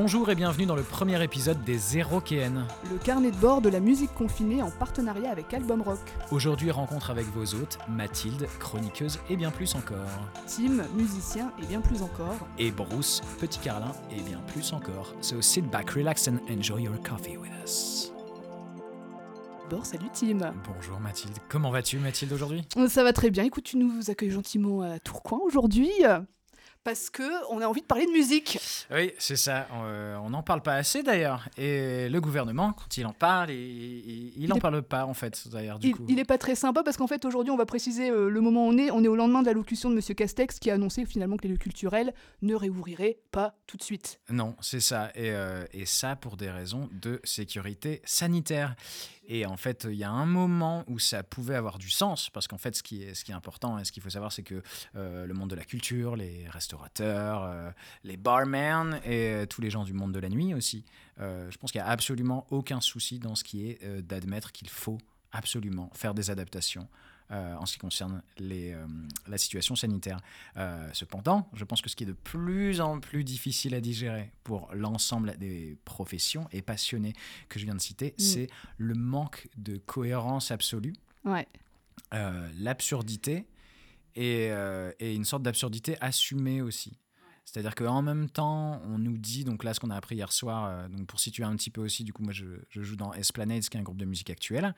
Bonjour et bienvenue dans le premier épisode des Zéro KN. Le carnet de bord de la musique confinée en partenariat avec Album Rock. Aujourd'hui, rencontre avec vos hôtes, Mathilde, chroniqueuse et bien plus encore. Tim, musicien et bien plus encore. Et Bruce, petit Carlin et bien plus encore. So sit back, relax and enjoy your coffee with us. Salut Tim. Bonjour Mathilde. Comment vas-tu Mathilde aujourd'hui? Ça va très bien. Écoute, tu nous accueilles gentiment à Tourcoing aujourd'hui parce que on a envie de parler de musique. Oui, c'est ça. Euh, on n'en parle pas assez d'ailleurs. Et le gouvernement, quand il en parle, il n'en parle pas en fait. D'ailleurs, du il, coup. il est pas très sympa parce qu'en fait aujourd'hui, on va préciser euh, le moment où on est. On est au lendemain de l'allocution de Monsieur Castex qui a annoncé finalement que les lieux culturels ne réouvriraient pas tout de suite. Non, c'est ça. Et, euh, et ça pour des raisons de sécurité sanitaire. Et en fait, il y a un moment où ça pouvait avoir du sens, parce qu'en fait, ce qui est, important et ce qu'il faut savoir, c'est que euh, le monde de la culture, les restaurateurs, euh, les barmen et euh, tous les gens du monde de la nuit aussi, je pense qu'il n'y a absolument aucun souci dans ce qui est d'admettre qu'il faut absolument faire des adaptations. Euh, en ce qui concerne les, euh, la situation sanitaire. Euh, cependant, je pense que ce qui est de plus en plus difficile à digérer pour l'ensemble des professions et passionnés que je viens de citer, Mm. c'est le manque de cohérence absolue, Ouais. l'absurdité et, et une sorte d'absurdité assumée aussi. C'est-à-dire qu'en même temps, on nous dit, donc là, ce qu'on a appris hier soir, euh, donc pour situer un petit peu aussi, du coup, moi, je, je joue dans Esplanade, qui est un groupe de musique actuelle,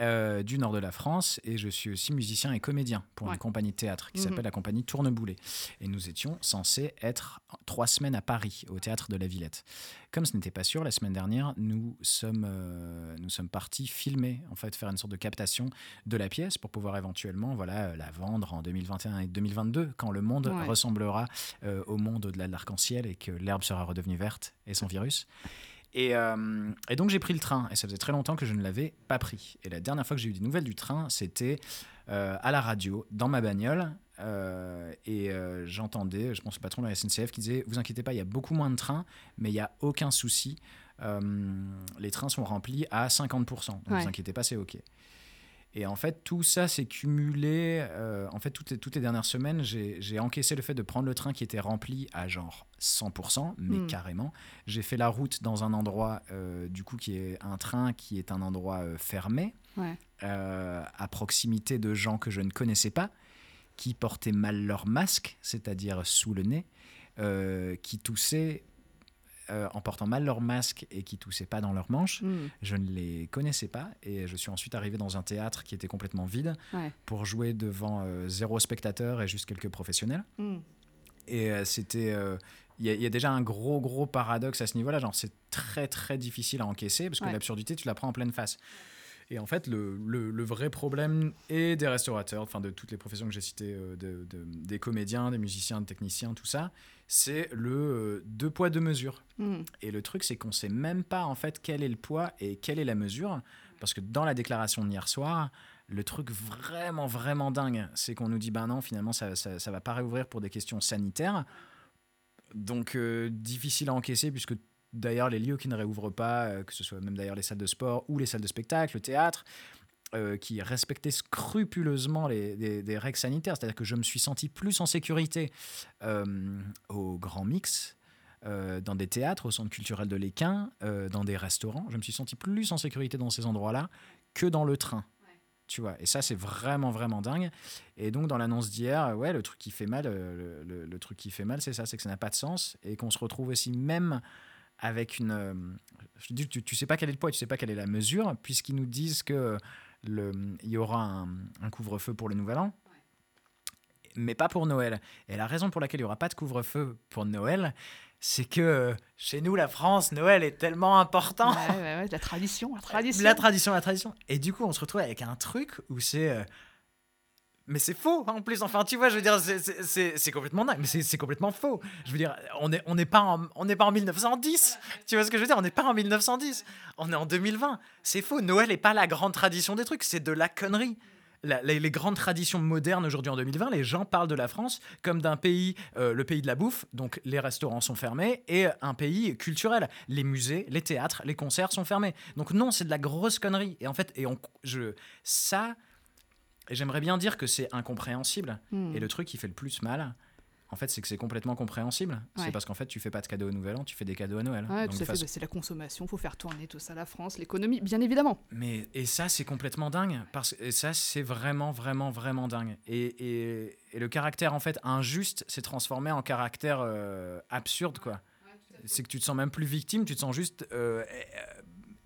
euh, du nord de la France, et je suis aussi musicien et comédien pour Ouais. une compagnie de théâtre qui Mhm. s'appelle la compagnie Tourneboulet. Et nous étions censés être trois semaines à Paris, au théâtre de la Villette. Comme ce n'était pas sûr, la semaine dernière, nous sommes, euh, nous sommes partis filmer, en fait, faire une sorte de captation de la pièce pour pouvoir éventuellement voilà, la vendre en 2021 et 2022, quand le monde Ouais. ressemblera euh, au monde au-delà de l'arc-en-ciel et que l'herbe sera redevenue verte et sans virus. Et, euh, et donc j'ai pris le train, et ça faisait très longtemps que je ne l'avais pas pris. Et la dernière fois que j'ai eu des nouvelles du train, c'était euh, à la radio, dans ma bagnole, euh, et euh, j'entendais, je pense le patron de la SNCF qui disait, vous inquiétez pas, il y a beaucoup moins de trains, mais il n'y a aucun souci, euh, les trains sont remplis à 50%, donc Ouais. vous inquiétez pas, c'est OK. Et en fait, tout ça s'est cumulé. euh, en fait, toutes les, toutes les dernières semaines, j'ai encaissé le fait de prendre le train qui était rempli à genre 100%, mais Mm. carrément. J'ai fait la route dans un endroit, euh, du coup, qui est un train qui est un endroit euh, fermé, Ouais. à proximité de gens que je ne connaissais pas, qui portaient mal leur masque, c'est-à-dire sous le nez, qui toussaient euh, en portant mal leur masque et qui toussaient pas dans leurs manches. Mm. Je ne les connaissais pas et je suis ensuite arrivé dans un théâtre qui était complètement vide Ouais. pour jouer devant euh, zéro spectateur et juste quelques professionnels. Mm. Et euh, c'était. Il y, a- il y a déjà un gros, gros paradoxe à ce niveau-là. Genre, c'est très, très difficile à encaisser parce que Ouais. l'absurdité, tu la prends en pleine face. Et en fait, le, le- le vrai problème est des restaurateurs, enfin de toutes les professions que j'ai citées, euh, de- de- des comédiens, des musiciens, des techniciens, tout ça, c'est le euh, deux poids, deux mesures. Mm. Et le truc, c'est qu'on sait même pas en fait quel est le poids et quelle est la mesure. Parce que dans la déclaration d'hier soir, le truc vraiment, vraiment dingue, c'est qu'on nous dit ben non, finalement, ça, ça va pas réouvrir pour des questions sanitaires. Donc, euh, difficile à encaisser, puisque d'ailleurs, les lieux qui ne réouvrent pas, euh, que ce soit même d'ailleurs les salles de sport ou les salles de spectacle, le théâtre, euh, qui respectaient scrupuleusement les, les règles sanitaires. C'est-à-dire que je me suis senti plus en sécurité euh, au Grand Mix, euh, dans des théâtres, au centre culturel de l'Équin, dans des restaurants. Je me suis senti plus en sécurité dans ces endroits-là que dans le train. Tu vois, et ça, c'est vraiment, vraiment dingue. Et donc, dans l'annonce d'hier, ouais, le truc qui fait mal, le, le- le truc qui fait mal, c'est ça, c'est que ça n'a pas de sens et qu'on se retrouve aussi même avec une. euh, je dis, tu, tu sais pas quel est le poids, tu sais pas quelle est la mesure, puisqu'ils nous disent que le, il y aura un, un couvre-feu pour le Nouvel An, mais pas pour Noël. Et la raison pour laquelle il y aura pas de couvre-feu pour Noël, c'est que euh, chez nous, la France, Noël est tellement important. Ouais, ouais, ouais, la tradition, la tradition. La tradition, la tradition. Et du coup, on se retrouve avec un truc où c'est. Mais c'est faux, en plus. Enfin, tu vois, je veux dire, c'est- complètement dingue. Mais c'est complètement faux. Je veux dire, on n'est on pas, en- on pas en 1910. Tu vois ce que je veux dire On n'est pas en 1910. On est en 2020. C'est faux. Noël n'est pas la grande tradition des trucs. C'est de la connerie. Les grandes traditions modernes aujourd'hui en 2020, les gens parlent de la France comme d'un pays, euh, le pays de la bouffe, donc les restaurants sont fermés, et un pays culturel. Les musées, les théâtres, les concerts sont fermés. Donc non, c'est de la grosse connerie. Et en fait, et on, je, ça, j'aimerais bien dire que c'est incompréhensible. Mm. Et le truc qui fait le plus mal, en fait, c'est que c'est complètement compréhensible. Ouais. C'est parce qu'en fait, tu fais pas de cadeaux au Nouvel An, tu fais des cadeaux à Noël. Ouais, Donc, tout de à fait, façon- bah, c'est la consommation, faut faire tourner tout ça, la France, l'économie, bien évidemment. Mais et ça, c'est complètement dingue. Parce et ça, c'est vraiment, vraiment, vraiment dingue. Et, et, et le caractère en fait injuste s'est transformé en caractère euh, absurde, quoi. C'est que tu te sens même plus victime, tu te sens juste euh,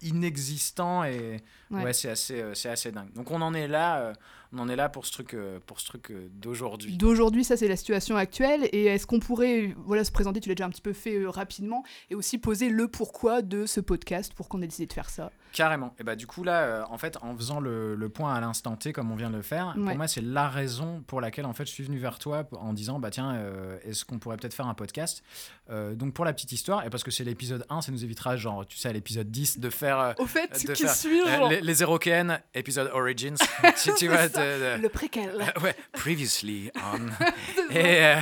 inexistant et Ouais. ouais, c'est assez, euh, c'est assez dingue. Donc on en est là, euh, on en est là pour ce truc, euh, pour ce truc d'aujourd'hui. D'aujourd'hui, ça c'est la situation actuelle. Et est-ce qu'on pourrait voilà, se présenter, tu l'as déjà un petit peu fait euh, rapidement, et aussi poser le pourquoi de ce podcast, pourquoi on a décidé de faire ça Carrément. Et bah du coup là, euh, en fait, en faisant le, le point à l'instant T comme on vient de le faire, Ouais. pour moi c'est la raison pour laquelle en fait je suis venu vers toi en disant bah tiens, euh, est-ce qu'on pourrait peut-être faire un podcast? Euh, Donc pour la petite histoire et parce que c'est l'épisode 1, ça nous évitera genre tu sais à l'épisode 10 de faire Au fait, qui euh, les, les Erokéennes, épisode Origins. si tu C'est vois, ça, de- de- Le préquel. ouais, previously on. et,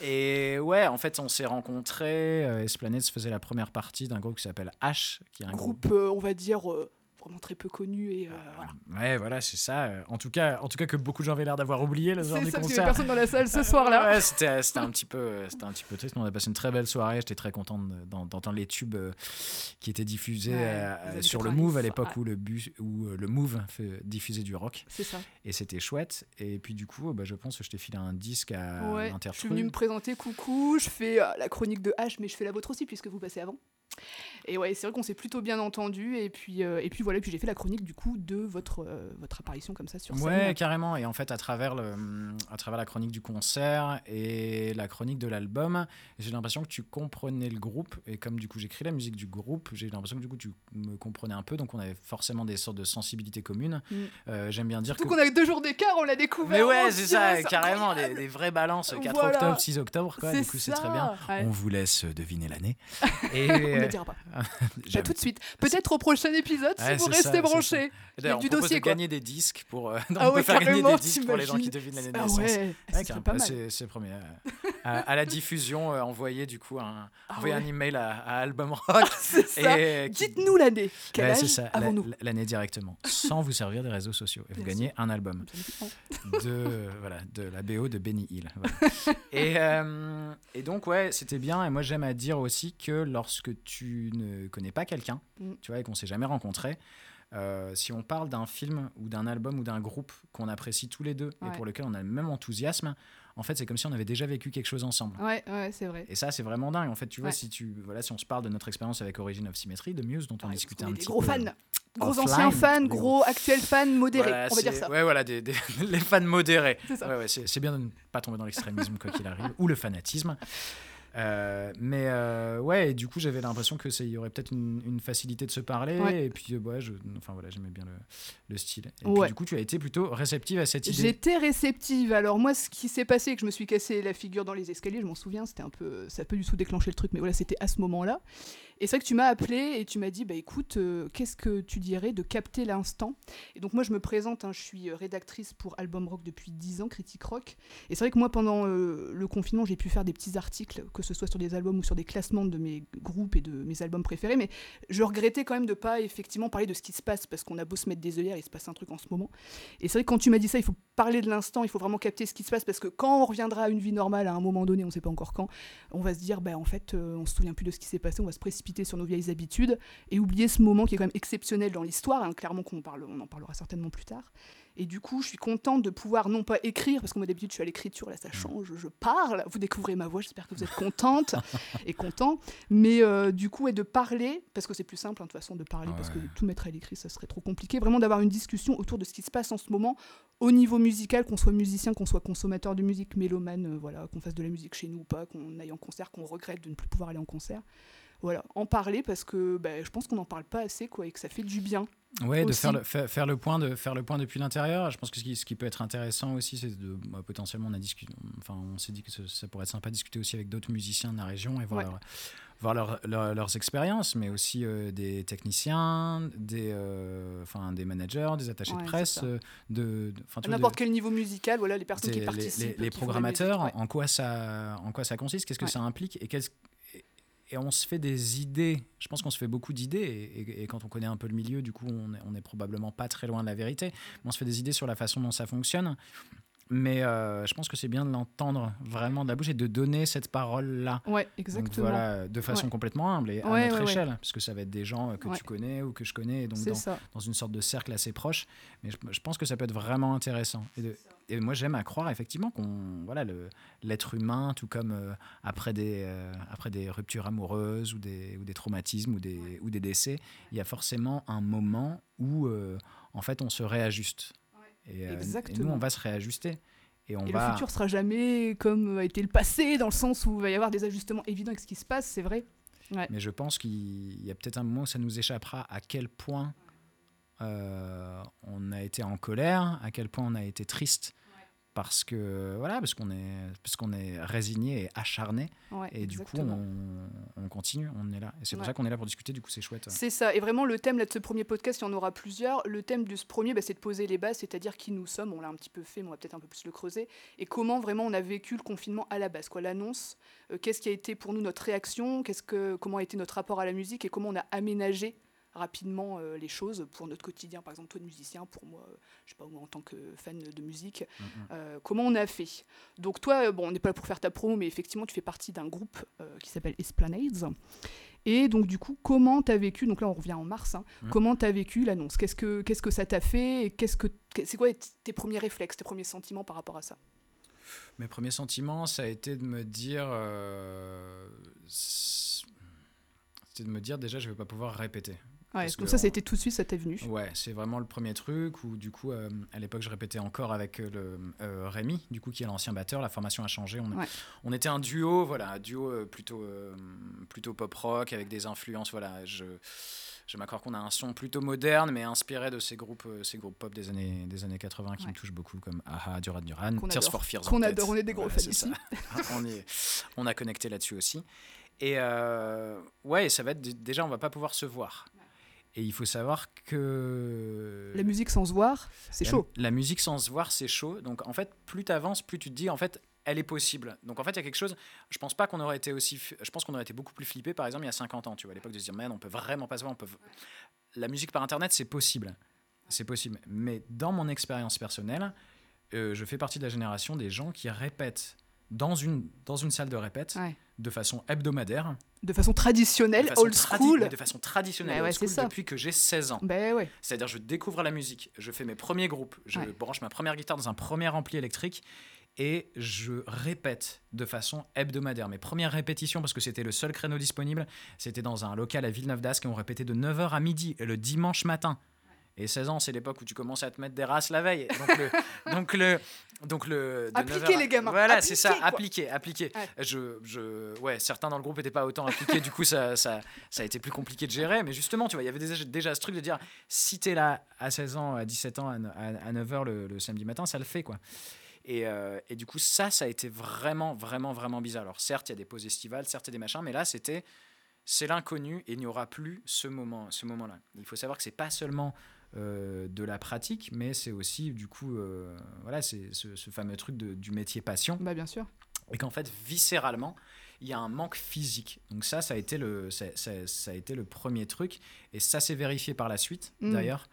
et ouais, en fait, on s'est rencontrés. euh, Esplanade faisait la première partie d'un groupe qui s'appelle H, qui est un Un groupe groupe, euh, on va dire, euh, très peu connu. Et, euh, voilà. Ouais, voilà, c'est ça. Euh, En tout cas, en tout cas que beaucoup de gens avaient l'air d'avoir oublié soir C'est du concert. personne dans la salle ce soir-là. Ouais, c'était un petit peu, c'était un petit peu triste. mais On a passé une très belle soirée. J'étais très content de- d'en- d'entendre les tubes euh, qui étaient diffusés Ouais, sur le 90, Move à l'époque ouais. où le bus, où le Move diffusait du rock C'est ça. et c'était chouette. Et puis du coup, bah, je pense que je t'ai filé un disque à Ouais, je suis venue me présenter, coucou, je fais la chronique de H, mais je fais la vôtre aussi, puisque vous passez avant. Et ouais, c'est vrai qu'on s'est plutôt bien entendu, et puis, euh, et puis voilà, puis j'ai fait la chronique du coup de votre, euh, votre apparition comme ça sur scène. Ouais, carrément. Et en fait, à travers, le, à travers la chronique du concert et la chronique de l'album, j'ai l'impression que tu comprenais le groupe. Et comme du coup, j'écris la musique du groupe, j'ai l'impression que du coup, tu me comprenais un peu. Donc, on avait forcément des sortes de sensibilités communes. Mm. Euh, J'aime bien dire Surtout qu'on a deux jours d'écart, on l'a découvert. Mais ouais, c'est ça, carrément, des, vraies balances. 4 Voilà. octobre, 6 octobre, quoi. Du coup, c'est très bien. Ouais. On vous laisse deviner l'année. Et le dira pas. Pas tout de suite. Peut-être au prochain épisode si vous restez branchés. D'ailleurs, du dossier, quoi. gagner des disques pour. euh, Ah on peut ouais, faire gagner des disques pour les gens qui devinent l'année de Ah naissance. ouais, Ouais, Bah, c'est premier. euh, à, à la diffusion, euh, envoyez du coup un, Ah envoyez un email à, à Album Rock. Et qui- Dites-nous l'année. Quel Ouais, âge c'est ça, l'année directement, sans vous servir des réseaux sociaux. Et vous gagnez un album de, voilà, de la BO de Benny Hill. euh, et donc, ouais, c'était bien. Et moi, j'aime à dire aussi que lorsque tu ne connais pas quelqu'un, Mm. tu vois, et qu'on s'est jamais rencontré, euh, si on parle d'un film ou d'un album ou d'un groupe qu'on apprécie tous les deux Ouais. et pour lequel on a le même enthousiasme, en fait, c'est comme si on avait déjà vécu quelque chose ensemble. Ouais, ouais, c'est vrai. Et ça, c'est vraiment dingue. En fait, tu vois, Ouais. si tu, voilà, si on se parle de notre expérience avec Origin of Symmetry de Muse, dont on discutait un petit gros peu. fans. Gros offline, anciens fans, gros actuels fans modérés, Voilà, on va dire ça. Ouais, voilà, des, des- les fans modérés. C'est bien de ne pas tomber dans l'extrémisme quoi qu'il arrive, ou le fanatisme. Euh, mais euh, ouais, et du coup, j'avais l'impression que il y aurait peut-être une, une facilité de se parler. Ouais. Et puis, euh, ouais, je, enfin voilà, j'aimais bien le, le style. Et Ouais. puis, du coup, tu as été plutôt réceptive à cette idée. J'étais réceptive. Alors moi, ce qui s'est passé, que je me suis cassé la figure dans les escaliers, je m'en souviens, c'était un peu, ça a pas du tout déclenché le truc, mais voilà, c'était à ce moment-là. Et c'est vrai que tu m'as appelé et tu m'as dit, bah écoute, euh, qu'est-ce que tu dirais de capter l'instant? Et donc moi, je me présente, hein, je suis rédactrice pour Album Rock depuis 10 ans, Critique Rock. Et c'est vrai que moi, pendant le confinement, j'ai pu faire des petits articles, que ce soit sur des albums ou sur des classements de mes groupes et de mes albums préférés, mais je regrettais quand même de pas effectivement parler de ce qui se passe, parce qu'on a beau se mettre des œillères, il se passe un truc en ce moment. Et c'est vrai que quand tu m'as dit ça, il faut parler de l'instant, il faut vraiment capter ce qui se passe, parce que quand on reviendra à une vie normale à un moment donné, on ne sait pas encore quand, on va se dire, bah, en fait, euh, on se souvient plus de ce qui s'est passé, on va se précipiter sur nos vieilles habitudes et oublier ce moment qui est quand même exceptionnel dans l'histoire, hein, clairement qu'on parle, on en parlera certainement plus tard. Et du coup, je suis contente de pouvoir non pas écrire, parce que moi d'habitude je suis à l'écriture, là ça change, je parle, vous découvrez ma voix, j'espère que vous êtes contente et content, mais euh, du coup, et de parler, parce que c'est plus simple hein, de toute façon de parler, parce que tout mettre à l'écrit, ça serait trop compliqué, vraiment d'avoir une discussion autour de ce qui se passe en ce moment, au niveau musical, qu'on soit musicien, qu'on soit consommateur de musique, mélomane, euh, voilà, qu'on fasse de la musique chez nous ou pas, qu'on aille en concert, qu'on regrette de ne plus pouvoir aller en concert. Voilà, en parler parce que bah, je pense qu'on n'en parle pas assez quoi, et que ça fait du bien. Ouais, de aussi. faire le, faire, faire le point de faire le point depuis l'intérieur. Je pense que ce qui, ce qui peut être intéressant aussi, c'est de bah, potentiellement on a discuté. Enfin, on s'est dit que ça pourrait être sympa de discuter aussi avec d'autres musiciens de la région et voir, Ouais. leur- voir leur- leur- leurs expériences, mais aussi euh, des techniciens, des, euh, enfin des managers, des attachés Ouais, de presse, euh, de, de- n'importe de- quel niveau musical, voilà, les personnes des- qui participent. les, les- qui de programmateurs, musique, ouais. en quoi ça, en quoi ça consiste, qu'est-ce que ça implique et qu'est-ce et- on se fait des idées. Je pense qu'on se fait beaucoup d'idées et, quand on connaît un peu le milieu, du coup, on est, on est probablement pas très loin de la vérité. Mais on se fait des idées sur la façon dont ça fonctionne. Mais euh, je pense que c'est bien de l'entendre vraiment de la bouche et de donner cette parole-là. Ouais, Donc exactement. voilà, de façon Ouais. complètement humble et à Ouais, notre ouais, échelle, parce que ça va être des gens euh, que tu connais ou que je connais, et donc dans, une sorte de cercle assez proche. Mais je, je pense que ça peut être vraiment intéressant. Et, de- et moi, j'aime à croire effectivement qu'on, voilà, l'être humain, tout comme euh, après, des, euh, après des ruptures amoureuses ou des, ou des traumatismes ou des, ou des décès, il y a forcément un moment où, en fait, on se réajuste. Et, euh, et nous, Exactement. on va se réajuster. Et on Et va. le futur sera jamais comme a été le passé, dans le sens où il va y avoir des ajustements évidents avec ce qui se passe, c'est vrai. Mais je pense qu'il y a peut-être un moment où ça nous échappera à quel point euh, on a été en colère, à quel point on a été triste. Parce que voilà, parce qu'on est, parce qu'on est résigné et acharné, Ouais, et du coup on, on continue, on est là. Et c'est pour Ouais. ça qu'on est là pour discuter. Du coup, c'est chouette. C'est ça. Et vraiment, le thème là, de ce premier podcast, il y en aura plusieurs. Le thème de ce premier, bah, c'est de poser les bases, c'est-à-dire qui nous sommes. On l'a un petit peu fait, mais on va peut-être un peu plus le creuser. Et comment vraiment on a vécu le confinement à la base, quoi. L'annonce, euh, qu'est-ce qui a été pour nous notre réaction, qu'est-ce que, comment a été notre rapport à la musique? Et comment on a aménagé rapidement euh, les choses pour notre quotidien. Par exemple, toi de musicien, pour moi, euh, je sais pas moi en tant que fan de musique, Mhm. euh, comment on a fait? Donc toi, bon, on n'est pas là pour faire ta promo, mais effectivement, tu fais partie d'un groupe qui s'appelle Esplanades. Et donc du coup, comment tu as vécu, donc là on revient en mars, hein, comment tu as vécu l'annonce? Qu'est-ce que qu'est-ce que ça t'a fait et qu'est-ce que c'est quoi tes premiers réflexes, tes premiers sentiments par rapport à ça? Mes premiers sentiments, ça a été de me dire, euh, c'était de me dire déjà, je vais pas pouvoir répéter. Ouais, Parce donc que ça, été tout de suite, ça t'est venu. Ouais, c'est vraiment le premier truc où du coup, euh, à l'époque, je répétais encore avec euh, le euh, Rémi, du coup, qui est l'ancien batteur. La formation a changé. On, Ouais. on était un duo, voilà, un duo euh, plutôt euh, plutôt pop rock avec des influences. Voilà, je je m'accorde qu'on a un son plutôt moderne, mais inspiré de ces groupes ces groupes pop des années des années 80 qui Ouais. me touchent beaucoup, comme Aha, Duran Duran, Tears for Fears. Qu'on adore, on est des gros Voilà, fans ici. on est on a connecté là-dessus aussi. Et ouais, ça va être déjà, on va pas pouvoir se voir. Et il faut savoir que La musique sans se voir, c'est chaud. La musique sans se voir, c'est chaud. Donc en fait, plus tu avances, plus tu te dis en fait, elle est possible. Donc en fait, il y a quelque chose. Je pense pas qu'on aurait été aussi. Je pense qu'on aurait été beaucoup plus flippé, par exemple, il y a 50 ans, tu vois, à l'époque de se dire, man, on peut vraiment pas se voir. On peut... La musique par internet, c'est possible. C'est possible. Mais dans mon expérience personnelle, euh, je fais partie de la génération des gens qui répètent dans une, dans une salle de répète Ouais. de façon hebdomadaire. De façon traditionnelle, de façon old tradi- school. de façon traditionnelle, old school, ça. depuis que j'ai 16 ans. Ben ouais. C'est-à-dire, je découvre la musique, je fais mes premiers groupes, je branche ma première guitare dans un premier ampli électrique et je répète de façon hebdomadaire. Mes premières répétitions, parce que c'était le seul créneau disponible, c'était dans un local à Villeneuve d'Ascq et on répétait de 9h à midi le dimanche matin. Et 16 ans, c'est l'époque où tu commences à te mettre des races la veille. Donc le, donc le, donc le. de Appliquez, 9 heures à- les gamins, Voilà, c'est ça, appliquer, appliquer. Ouais. Je, je, ouais, certains dans le groupe n'étaient pas autant appliqués, du coup ça, ça, ça a été plus compliqué de gérer. Mais justement, tu vois, il y avait déjà, déjà ce truc de dire, si t'es là à 16 ans, à 17 ans, à, à- à 9h le, le samedi matin, ça le fait, quoi. Et, euh, et du coup, ça, ça a été vraiment, vraiment, vraiment bizarre. Alors certes, il y a des pauses estivales, certes, il y a des machins, mais là, c'était, c'est l'inconnu et il n'y aura plus ce moment, ce moment-là. Il faut savoir que c'est pas seulement euh, de la pratique, mais c'est aussi, du coup, euh, voilà, c'est ce, ce fameux truc de- du métier passion Bah bien sûr. et qu'en fait viscéralement il y a un manque physique donc ça ça a été le ça, ça- ça a été le premier truc et ça s'est vérifié par la suite Mm. d'ailleurs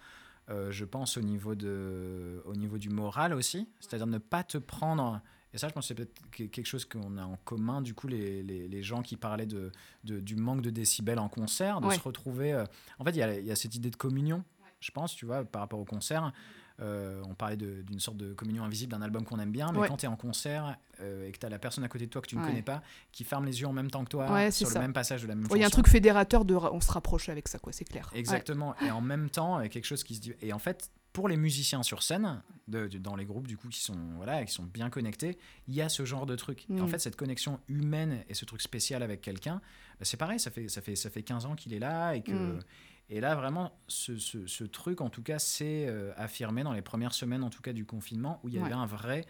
Euh, je pense au niveau de au niveau du moral aussi c'est-à-dire ne pas te prendre et ça je pense que c'est peut-être que- quelque chose qu'on a en commun du coup les, les, les gens qui parlaient de, de- du manque de décibels en concert de Ouais. se retrouver euh, en fait il y a, il y a cette idée de communion je pense tu vois par rapport au concert euh, on parlait d'une sorte de communion invisible d'un album qu'on aime bien, mais Ouais. quand tu es en concert euh, et que tu as la personne à côté de toi que tu ne Ouais. connais pas, qui ferme les yeux en même temps que toi Ouais, sur le même passage de la même Il y a un truc fédérateur de on se rapproche avec ça quoi, c'est clair. Exactement. Et en même temps, avec quelque chose qui se dit. Et en fait, pour les musiciens sur scène, de, de- dans les groupes du coup qui sont voilà, qui sont bien connectés, il y a ce genre de truc. Et en Mm. fait, cette connexion humaine et ce truc spécial avec quelqu'un, bah, c'est pareil. Ça fait ça fait ça fait 15 ans qu'il est là et que. Mm. Et là, vraiment, ce, ce- ce truc, en tout cas, s'est euh, affirmé dans les premières semaines, en tout cas, du confinement, où il y avait un vrai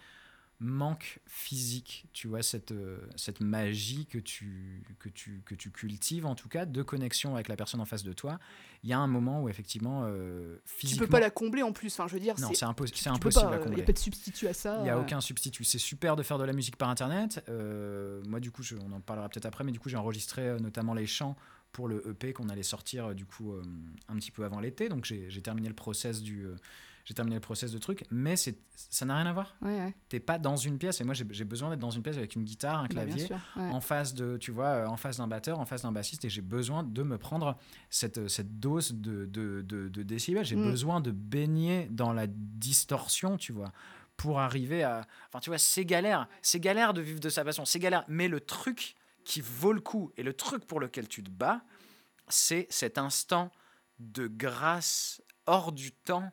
manque physique, tu vois, cette, euh, cette magie que tu, que, tu, que tu cultives, en tout cas, de connexion avec la personne en face de toi. Il y a un moment où, effectivement, euh, Tu physiquement... peux pas la combler en plus, enfin je veux dire Non, c'est impos- tu impossible pas, à euh, Il combler. n'y a pas de substitut à ça. Il n'y a euh, aucun substitut. C'est super de faire de la musique par Internet. Euh, moi, du coup, je- on en parlera peut-être après, mais du coup, j'ai enregistré notamment les chants pour le EP qu'on allait sortir, euh, du coup, euh, un petit peu avant l'été. Donc, j'ai terminé le process du, euh, j'ai terminé le process de truc, mais c'est, ça n'a rien à voir. Ouais, ouais. T'es pas dans une pièce, et moi j'ai, besoin d'être dans une pièce avec une guitare, un Bah, clavier, sûr. ouais. en face de, tu vois, en face d'un batteur, en face d'un bassiste, et j'ai besoin de me prendre cette, cette dose de, de, de, de décibels. J'ai Mm. besoin de baigner dans la distorsion, tu vois, pour arriver à. Enfin, tu vois, c'est galère. C'est galère de vivre de sa passion. C'est galère. Mais le truc qui vaut le coup et le truc pour lequel tu te bats, c'est cet instant de grâce hors du temps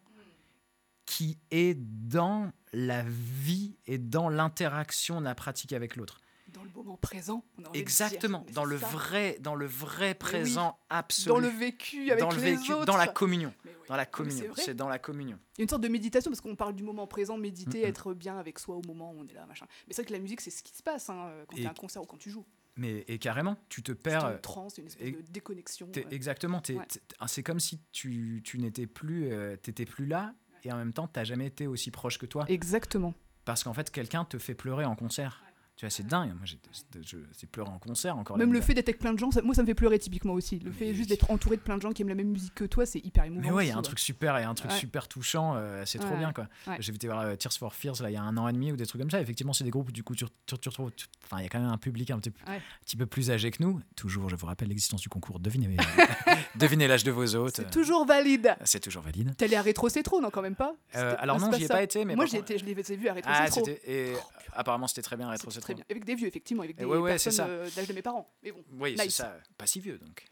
qui est dans la vie et dans l'interaction de la pratique avec l'autre. Dans le moment présent. on a envie de Exactement, dire, dans le ça. vrai, dans le vrai présent absolu, Dans le vécu avec dans le les vécu, autres. dans la communion, oui. dans la communion. C'est dans la communion. Il y a une sorte de méditation parce qu'on parle du moment présent, méditer, être bien avec soi au moment où on est là, machin. Mais c'est vrai que la musique, c'est ce qui se passe hein, quand Et- t'as un concert ou quand tu joues. Mais et carrément, tu te C'est perds. une transe, une espèce et- de déconnexion. ouais. Exactement. Ouais. t'es- c'est comme si tu, tu n'étais plus, euh, t'étais plus là, et en même temps, t'as jamais été aussi proche que toi, Exactement. parce qu'en fait, quelqu'un te fait pleurer en concert. Tu vois, c'est dingue. Moi, j'ai pleurer en concert encore. Même le fait d'être avec plein de gens, ça- moi ça me fait pleurer typiquement aussi. Le fait juste d'être entouré de plein de gens qui aiment la même musique que toi, c'est hyper émouvant. Mais ouais, il y a un truc super et un truc Ouais. super touchant, euh, c'est trop bien quoi. J'ai été voir euh, Tears for Fears là il y a un an et demi ou des trucs comme ça. Effectivement, c'est des groupes où du coup tu, retrouves, enfin il y a quand même un public un petit, peu- un petit peu plus âgé que nous. Toujours, je vous rappelle l'existence du concours. Devinez, devinez l'âge de vos hôtes. C'est toujours valide. C'est toujours valide. T'es allé à Rétro Cétro, non, quand même pas? Euh, alors non, j'y ai pas été, mais Moi je l'ai vu à Rétro Ah, Oh, apparemment c'était très bien rétro C'était c'est très bien. Avec des vieux, effectivement, avec des ouais, ouais, personnes euh, d'âge de mes parents. Mais bon, Oui, c'est ça. Pas si vieux donc.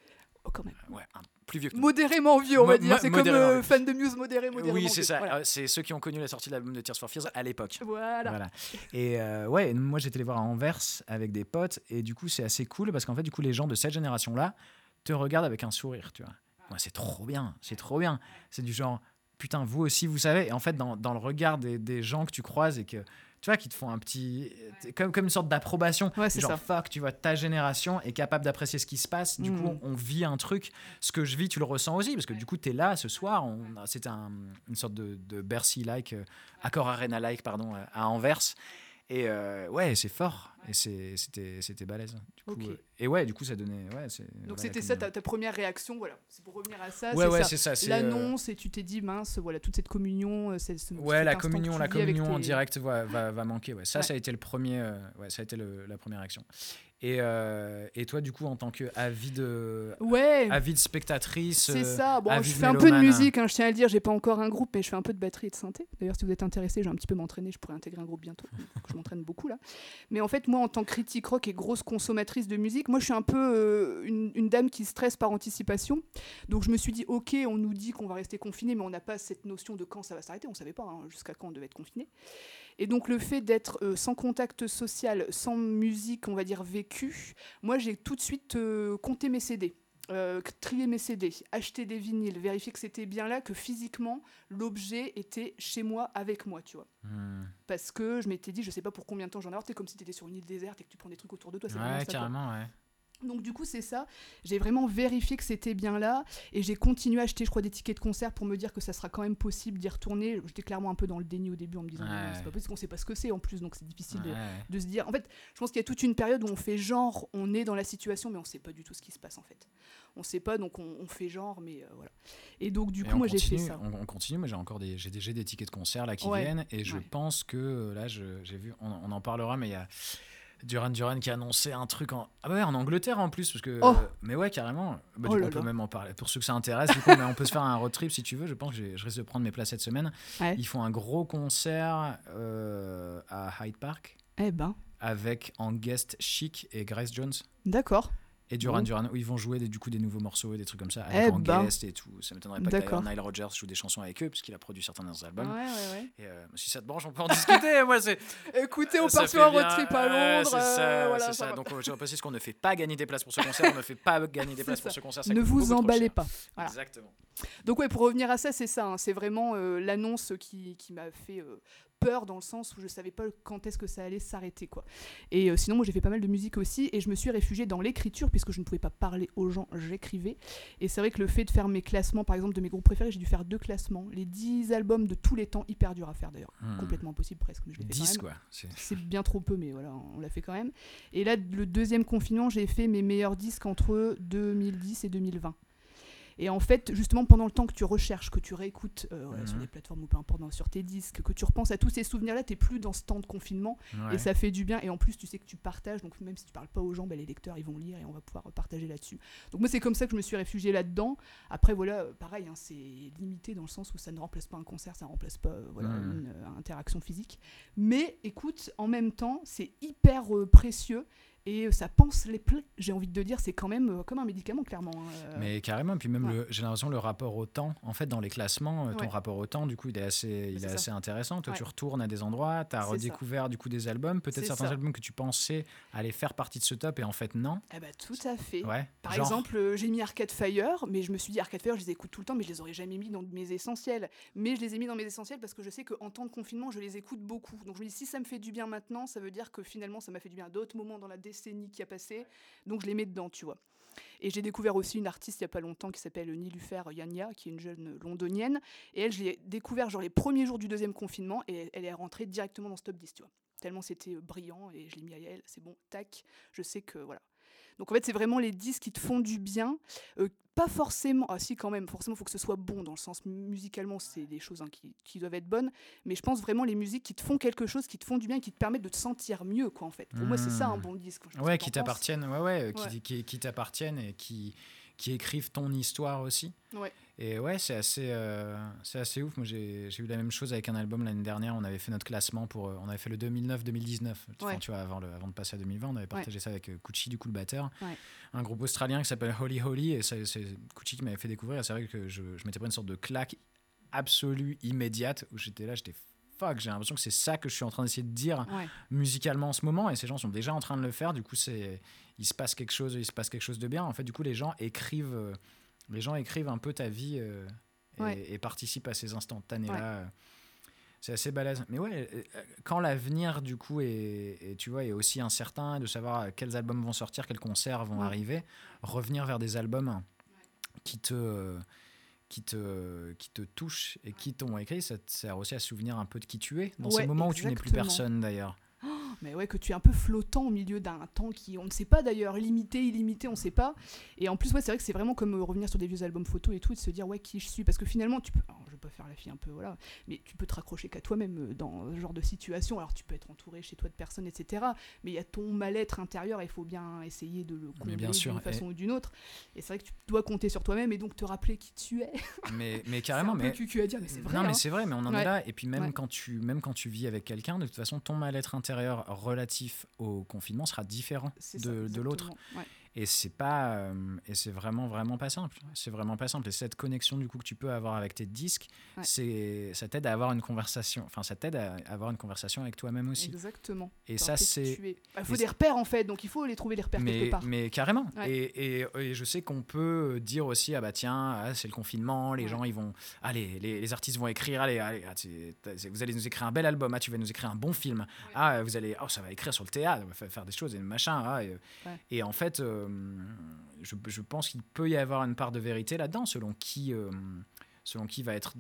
oh, quand même. Ouais, un- plus vieux que nous. Modérément vieux, on va dire. C'est comme euh, fan de Muse modéré, modérément Oui, c'est ça. Voilà. Euh, C'est ceux qui ont connu la sortie de l'album de Tears for Fears à l'époque. Voilà. Voilà. Et euh, ouais, moi j'étais les voir à Anvers avec des potes et du coup c'est assez cool parce qu'en fait du coup les gens de cette génération là te regardent avec un sourire, tu vois. Ouais, c'est trop bien, c'est trop bien. C'est du genre putain vous aussi vous savez et en fait dans, dans le regard des, des gens que tu croises et que tu vois qui te font un petit comme comme une sorte d'approbation. Ouais, c'est genre ça. fuck, tu vois ta génération est capable d'apprécier ce qui se passe. Du Mm. coup on vit un truc, ce que je vis tu le ressens aussi parce que du coup tu es là ce soir, c'était un- une sorte de, de Bercy like Accor Arena like pardon euh, à Anvers. Et euh, ouais, c'est fort. Et c'était balèze. Du coup, euh, et ouais, du coup, ça donnait. Ouais, Donc c'était ça ta, ta première réaction, voilà. C'est pour revenir à ça. Ouais, ouais, c'est ça. euh, L'annonce et tu t'es dit mince, voilà toute cette communion, ce- Ouais, la communion, la communion en tes- direct va, va, va manquer. Ouais. Ça, ça a été le premier. euh, ouais, ça a été le- la première action. Et, euh, et toi, du coup, en tant que avide, Ouais. avide spectatrice. C'est euh, ça. Bon, je fais un peu de musique, hein, je tiens à le dire. J'ai pas encore un groupe, mais je fais un peu de batterie et de synthé. D'ailleurs, si vous êtes intéressé, j'ai un petit peu m'entraîner. Je pourrais intégrer un groupe bientôt. Je m'entraîne beaucoup là. Mais en fait, moi, en tant que critique rock et grosse consommatrice de musique, moi, je suis un peu euh, une, une dame qui stresse par anticipation. Donc, je me suis dit, ok, on nous dit qu'on va rester confiné, mais on n'a pas cette notion de quand ça va s'arrêter. On savait pas hein, jusqu'à quand on devait être confiné. Et donc, le fait d'être euh, sans contact social, sans musique, on va dire vécue, moi, j'ai tout de suite euh, compté mes CD. euh, trier mes CD, acheter des vinyles, vérifier que c'était bien là, que physiquement l'objet était chez moi avec moi, tu vois. Hmm. Parce que je m'étais dit, je sais pas pour combien de temps j'en ai c'est comme si tu étais sur une île déserte et que tu prends des trucs autour de toi. c'est Ouais, ça, carrément, ouais. Donc du coup c'est ça, j'ai vraiment vérifié que c'était bien là et j'ai continué à acheter je crois des tickets de concert pour me dire que ça sera quand même possible d'y retourner. J'étais clairement un peu dans le déni au début en me disant Ouais. non, c'est pas possible, on sait pas ce que c'est en plus donc c'est difficile de, Ouais. de se dire. En fait, je pense qu'il y a toute une période où on fait genre, on est dans la situation, mais on sait pas du tout ce qui se passe en fait. On sait pas, donc on, on fait genre, mais euh, voilà. Et donc du Et coup, moi j'ai fait ça. On, on continue, moi j'ai encore des, j'ai des, j'ai des tickets de concert là qui Ouais. viennent et je pense que là je- j'ai vu, on, on en parlera, mais il y a Duran Duran qui a annoncé un truc en, ah ouais, en Angleterre en plus, parce que, Oh. mais ouais carrément, Bah, Oh du- on peut même en parler pour ceux que ça intéresse, du coup, mais on peut se faire un road trip si tu veux. Je pense que je risque de prendre mes places cette semaine. Ouais. Ils font un gros concert euh, à Hyde Park Eh ben, avec en guest Chic et Grace Jones. d'accord. Et Duran. Duran, où ils vont jouer des, du coup des nouveaux morceaux et des trucs comme ça, Eh avec en ben. guest et tout. Ça m'étonnerait pas que. Nile Rodgers joue des chansons avec eux, puisqu'il a produit certains de leurs albums. ouais, ouais. Et euh, si ça te branche, on peut en discuter. Moi, c'est. Écoutez, on ça part sur un road trip à Londres. c'est euh, ça, voilà, c'est ça. Donc, euh, je précise qu'on ne fait pas gagner des places pour ce concert. on ne fait pas gagner des places pour ce concert. ça ne vous emballez pas. Voilà. Exactement. Donc ouais, pour revenir à ça, c'est ça. hein, c'est vraiment euh, l'annonce qui, qui m'a fait euh, peur dans le sens où je savais pas quand est-ce que ça allait s'arrêter quoi. Et euh, sinon, moi j'ai fait pas mal de musique aussi et je me suis réfugiée dans l'écriture puisque je ne pouvais pas parler aux gens, j'écrivais. Et c'est vrai que le fait de faire mes classements, par exemple de mes groupes préférés, j'ai dû faire deux classements, les 10 albums de tous les temps, hyper dur à faire d'ailleurs, Hmm. complètement impossible presque, mais je l'ai fait quand 10 même. quoi. C'est bien trop peu, mais voilà, on l'a fait quand même. Et là, le deuxième confinement, j'ai fait mes meilleurs disques entre 2010 et 2020. Et en fait, justement, pendant le temps que tu recherches, que tu réécoutes euh, sur Mhm. des plateformes ou peu importe, sur tes disques, que tu repenses à tous ces souvenirs-là, t'es plus dans ce temps de confinement Ouais. et ça fait du bien. Et en plus, tu sais que tu partages, donc même si tu parles pas aux gens, bah, les lecteurs ils vont lire et on va pouvoir partager là-dessus. Donc moi, c'est comme ça que je me suis réfugiée là-dedans. Après, voilà, euh, pareil, hein, c'est limité dans le sens où ça ne remplace pas un concert, ça ne remplace pas euh, voilà, une euh, interaction physique. Mais écoute, en même temps, c'est hyper précieux et euh, ça pense les plaies. J'ai envie de dire, c'est quand même euh, comme un médicament, clairement. hein, euh. Mais carrément, puis même ouais. j'ai l'impression le rapport au temps, en fait dans les classements, ton rapport au temps, du coup il est assez, il est assez intéressant. Toi Ouais. tu retournes à des endroits, tu as ça. redécouvert du coup des albums, peut-être certains ça. albums que tu pensais allaient faire partie de ce top et en fait non. Eh ben, tout à fait. Par Genre, exemple, j'ai mis Arcade Fire, mais je me suis dit Arcade Fire, je les écoute tout le temps, mais je les aurais jamais mis dans mes essentiels. Mais je les ai mis dans mes essentiels parce que je sais qu'en temps de confinement, je les écoute beaucoup. Donc je me dis si ça me fait du bien maintenant, ça veut dire que finalement, ça m'a fait du bien à d'autres moments dans la décennie qui a passé. Donc je les mets dedans, tu vois. Et j'ai découvert aussi une artiste il y a pas longtemps qui s'appelle Nilufer Yania, qui est une jeune londonienne. Et elle, je l'ai découvert genre les premiers jours du deuxième confinement et elle est rentrée directement dans ce top 10, tu vois. Tellement c'était euh, brillant et je l'ai mis à elle, c'est bon, tac, je sais que voilà. Donc en fait, c'est vraiment les disques qui te font du bien. Euh, pas forcément, ah si quand même, forcément, il faut que ce soit bon dans le sens musicalement, c'est des choses hein, qui, qui doivent être bonnes. Mais je pense vraiment les musiques qui te font quelque chose, qui te font du bien, qui te permettent de te sentir mieux, quoi, en fait. Pour moi, c'est ça un Mmh. bon disque. Ouais, qui t'appartiennent, ouais, ouais, qui, Ouais. qui, qui t'appartiennent et qui, qui écrivent ton histoire aussi. Ouais. Et ouais, c'est assez, euh, c'est assez ouf. Moi, j'ai eu la même chose avec un album l'année dernière. On avait fait notre classement pour. euh, on avait fait le 2009-2019. Enfin, Ouais. tu vois, avant, le, avant de passer à 2020, on avait partagé ça avec euh, Kuchi, du coup, le batteur. Un groupe australien qui s'appelle Holy Holy. Et c'est Kuchi qui m'avait fait découvrir. C'est vrai que je, je m'étais pris une sorte de claque absolue, immédiate, où j'étais là, j'étais fuck, j'ai l'impression que c'est ça que je suis en train d'essayer de dire Ouais. musicalement en ce moment et ces gens sont déjà en train de le faire du coup c'est il se passe quelque chose il se passe quelque chose de bien. En fait du coup les gens écrivent euh, les gens écrivent un peu ta vie euh, et, Ouais. et participent à ces instantanés là c'est assez balèze. Mais ouais euh, euh, quand l'avenir du coup est, est, tu vois est aussi incertain de savoir euh, quels albums vont sortir quels concerts vont arriver revenir vers des albums qui te euh, qui te, qui te touchent et qui t'ont écrit, ça te sert aussi à souvenir un peu de qui tu es, dans ces moments où tu n'es plus personne d'ailleurs. Mais ouais, que tu es un peu flottant au milieu d'un temps qui, on ne sait pas d'ailleurs, limité, illimité, on ne sait pas. Et en plus, ouais, c'est vrai que c'est vraiment comme euh, revenir sur des vieux albums photos et tout, et de se dire, ouais, qui je suis. Parce que finalement, tu peux, alors, je vais pas faire la fille un peu, voilà, mais tu peux te raccrocher qu'à toi-même euh, dans ce genre de situation. Alors, tu peux être entouré chez toi de personnes, etc. Mais il y a ton mal-être intérieur, et il faut bien essayer de le combler d'une façon et- ou d'une autre. Et c'est vrai que tu dois compter sur toi-même et donc te rappeler qui tu es. Mais, mais carrément, un peu mais. cucu à dire, mais c'est vrai. non, mais hein. c'est vrai, mais on en Ouais. est là. Et puis même, Ouais. quand tu, même quand tu vis avec quelqu'un, de toute façon, ton mal-être intérieur relatif au confinement sera différent de, de l'autre. Ouais. Et c'est pas, euh, et c'est vraiment vraiment pas simple. C'est vraiment pas simple. Et cette connexion du coup que tu peux avoir avec tes disques, Ouais. c'est, ça t'aide à avoir une conversation. Enfin, ça t'aide à avoir une conversation avec toi-même aussi. Exactement. Et ça, c'est es. Bah, faut des repères en fait, donc il faut les trouver les repères quelque mais, part. mais carrément. Ouais. Et, et, et je sais qu'on peut dire aussi ah bah tiens ah, c'est le confinement, les Ouais. gens ils vont allez les, les artistes vont écrire allez allez ah, vous allez nous écrire un bel album ah tu vas nous écrire un bon film ah vous allez oh ça va écrire sur le théâtre faire des choses et machin ah, et en fait euh, je, je pense qu'il peut y avoir une part de vérité là-dedans selon qui euh, selon qui va être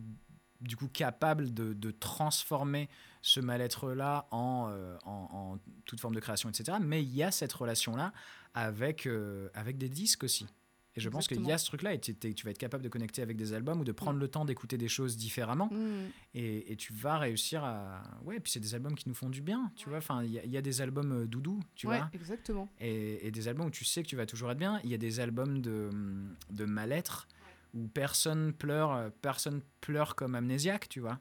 du coup capable de, transformer ce mal-être-là en, euh, en, toute forme de création, etc. Mais il y a cette relation-là avec, euh, avec des disques aussi. Et je pense qu'il y a ce truc-là, et tu vas être capable de connecter avec des albums ou de prendre le temps d'écouter des choses différemment, Mm. et, et tu vas réussir à... Ouais, puis c'est des albums qui nous font du bien, tu vois. Enfin, il y, a- il y a des albums euh, doudou, tu ouais, vois, exactement. et, et des albums où tu sais que tu vas toujours être bien. Il y a des albums de, de mal-être où personne pleure, euh, personne pleure comme amnésiaque, tu vois.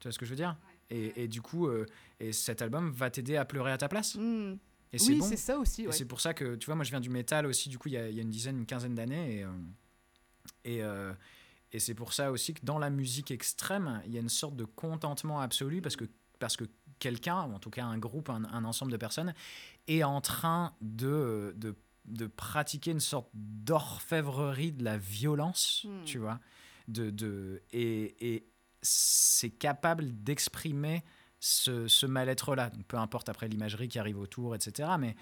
Tu vois ce que je veux dire? Et, et du coup, euh, et cet album va t'aider à pleurer à ta place. Mm. Et c'est Oui, bon. c'est ça aussi. Et ouais. c'est pour ça que, tu vois, moi je viens du métal aussi, du coup, il y a, il y a une dizaine, une quinzaine d'années. Et, euh, et, euh, et c'est pour ça aussi que dans la musique extrême, il y a une sorte de contentement absolu parce que, parce que quelqu'un, ou en tout cas un groupe, un, un ensemble de personnes, est en train de, de, de pratiquer une sorte d'orfèvrerie de la violence, Hmm. tu vois. De, de, et et c'est capable d'exprimer ce, mal-être-là. Peu importe après l'imagerie qui arrive autour, etc. Mais,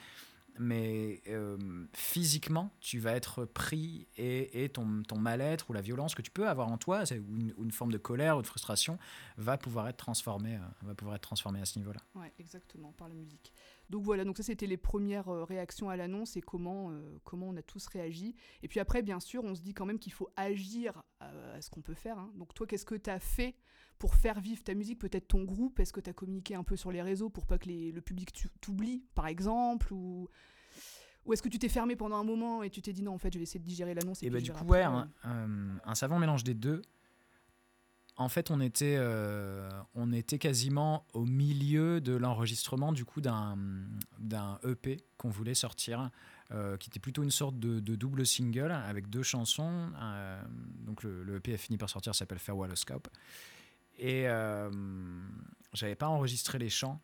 mais euh, physiquement, tu vas être pris et, et ton, ton mal-être ou la violence que tu peux avoir en toi, ou une, forme de colère ou de frustration, va pouvoir être transformé, euh, va pouvoir être transformé à ce niveau-là. Ouais, exactement, par la musique. Donc voilà, donc ça c'était les premières euh, réactions à l'annonce et comment, comment on a tous réagi. Et puis après, bien sûr, on se dit quand même qu'il faut agir à, ce qu'on peut faire. hein. Donc toi, qu'est-ce que tu as fait pour faire vivre ta musique, peut-être ton groupe Est-ce que tu as communiqué un peu sur les réseaux pour pas que les- le public t'oublie, par exemple Ou, ou est-ce que tu t'es fermé pendant un moment et tu t'es dit non, en fait, je vais essayer de digérer l'annonce et, bah du coup, ouais, un, un- un savant mélange des deux. En fait, on était, euh, on était quasiment au milieu de l'enregistrement du coup d'un d'un EP qu'on voulait sortir, euh, qui était plutôt une sorte de, de double single avec deux chansons. euh, donc le, le EP a fini par sortir, s'appelle Farewell Scope. Et euh, j'avais pas enregistré les chants,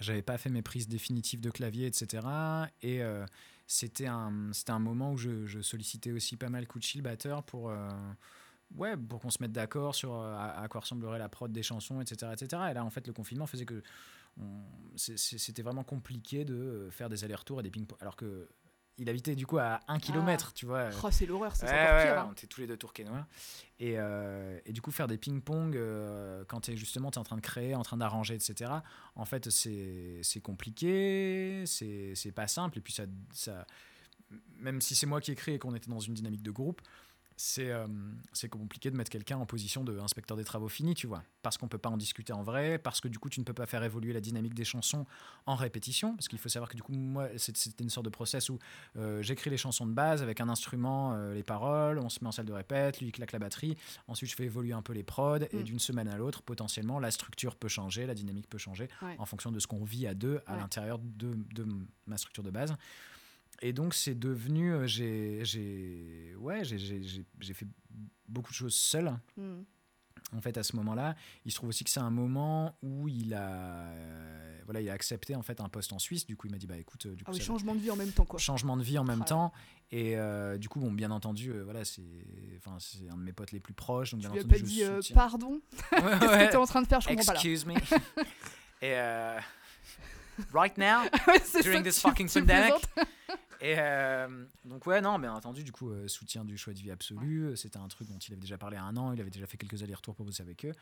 j'avais pas fait mes prises définitives de clavier, etc. Et euh, c'était un, un moment où je, sollicitais aussi pas mal Kuchi, le batteur, pour, euh, ouais, pour qu'on se mette d'accord sur à, à quoi ressemblerait la prod des chansons, etc., etc. Et là, en fait, le confinement faisait que c'était vraiment compliqué de faire des allers-retours et des ping-pong. Alors que il habitait du coup à un kilomètre, tu vois. Oh, c'est l'horreur, ça, c'est Ouais, encore ouais, pire. hein. on était tous les deux tourquenois. Et, euh, et du coup, faire des ping-pong euh, quand tu es justement en train de créer, en train d'arranger, etc., en fait, c'est compliqué, c'est c'est pas simple. Et puis, ça, ça, même si c'est moi qui écris et qu'on était dans une dynamique de groupe, c'est euh, compliqué de mettre quelqu'un en position de inspecteur des travaux finis, tu vois. Parce qu'on peut pas en discuter en vrai, parce que du coup, tu ne peux pas faire évoluer la dynamique des chansons en répétition. Parce qu'il faut savoir que du coup, moi, c'est- c'était une sorte de process où euh, j'écris les chansons de base avec un instrument, euh, les paroles, on se met en salle de répète, lui il claque la batterie, ensuite je fais évoluer un peu les prods, et Mm. d'une semaine à l'autre, potentiellement, la structure peut changer, la dynamique peut changer, Ouais. en fonction de ce qu'on vit à deux à Ouais. l'intérieur de, de ma structure de base. Et donc c'est devenu, euh, j'ai, j'ai, ouais, j'ai, j'ai, j'ai- j'ai fait beaucoup de choses seul. Mm. En fait, à ce moment-là, il se trouve aussi que c'est un moment où il a, euh, voilà, il a accepté en fait un poste en Suisse. Du coup, il m'a dit bah écoute, euh, du coup, Ah oui, ça- changement de vie en même temps, quoi. changement de vie en même Ah temps. Et euh, du coup, bon, bien entendu, euh, voilà, c'est, enfin, c'est un de mes potes les plus proches. Donc Tu bien lui as entendu, pas dit pardon? Ouais, Qu'est-ce ouais. que t'es en train de faire? Je comprends pas là. Excuse me. Et right now, during this fucking pandemic. Et euh, donc ouais, non, bien entendu, du coup, euh, soutien du choix de vie absolu. C'était un truc dont il avait déjà parlé à un an. Il avait déjà fait quelques allers-retours pour bosser avec eux.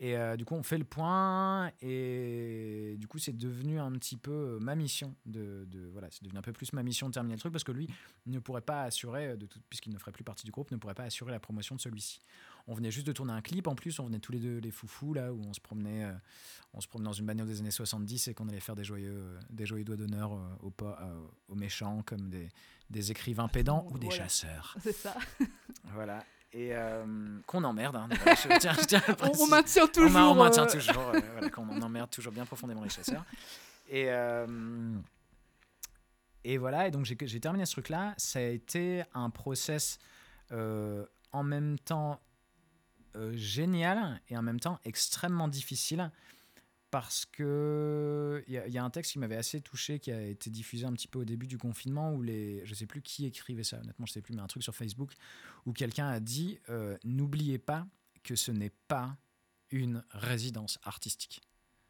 Et euh, du coup, on fait le point. Et du coup, c'est devenu un petit peu euh, ma mission de, de- voilà, c'est devenu un peu plus ma mission de terminer le truc parce que lui ne pourrait pas assurer, euh, de tout, puisqu'il ne ferait plus partie du groupe, ne pourrait pas assurer la promotion de celui-ci. On venait juste de tourner un clip en plus. On venait tous les deux les foufous là où on se promenait, euh, on se promenait dans une bagnole des années 70 et qu'on allait faire des joyeux, euh, des joyeux doigts d'honneur euh, aux, pas- aux méchants comme des, des écrivains pédants ou des voilà. chasseurs. C'est ça. Voilà. Et euh, qu'on emmerde. hein. Voilà, je tiens- je tiens On, maintient toujours. on maintient toujours, euh, voilà, qu'on emmerde toujours bien profondément les chasseurs. Et, euh, et voilà, et donc j'ai j'ai terminé ce truc-là. Ça a été un process en même temps euh, génial et en même temps extrêmement difficile parce que il y, a- il y a un texte qui m'avait assez touché qui a été diffusé un petit peu au début du confinement où les je sais plus qui écrivait ça honnêtement je sais plus mais un truc sur Facebook où quelqu'un a dit euh, n'oubliez pas que ce n'est pas une résidence artistique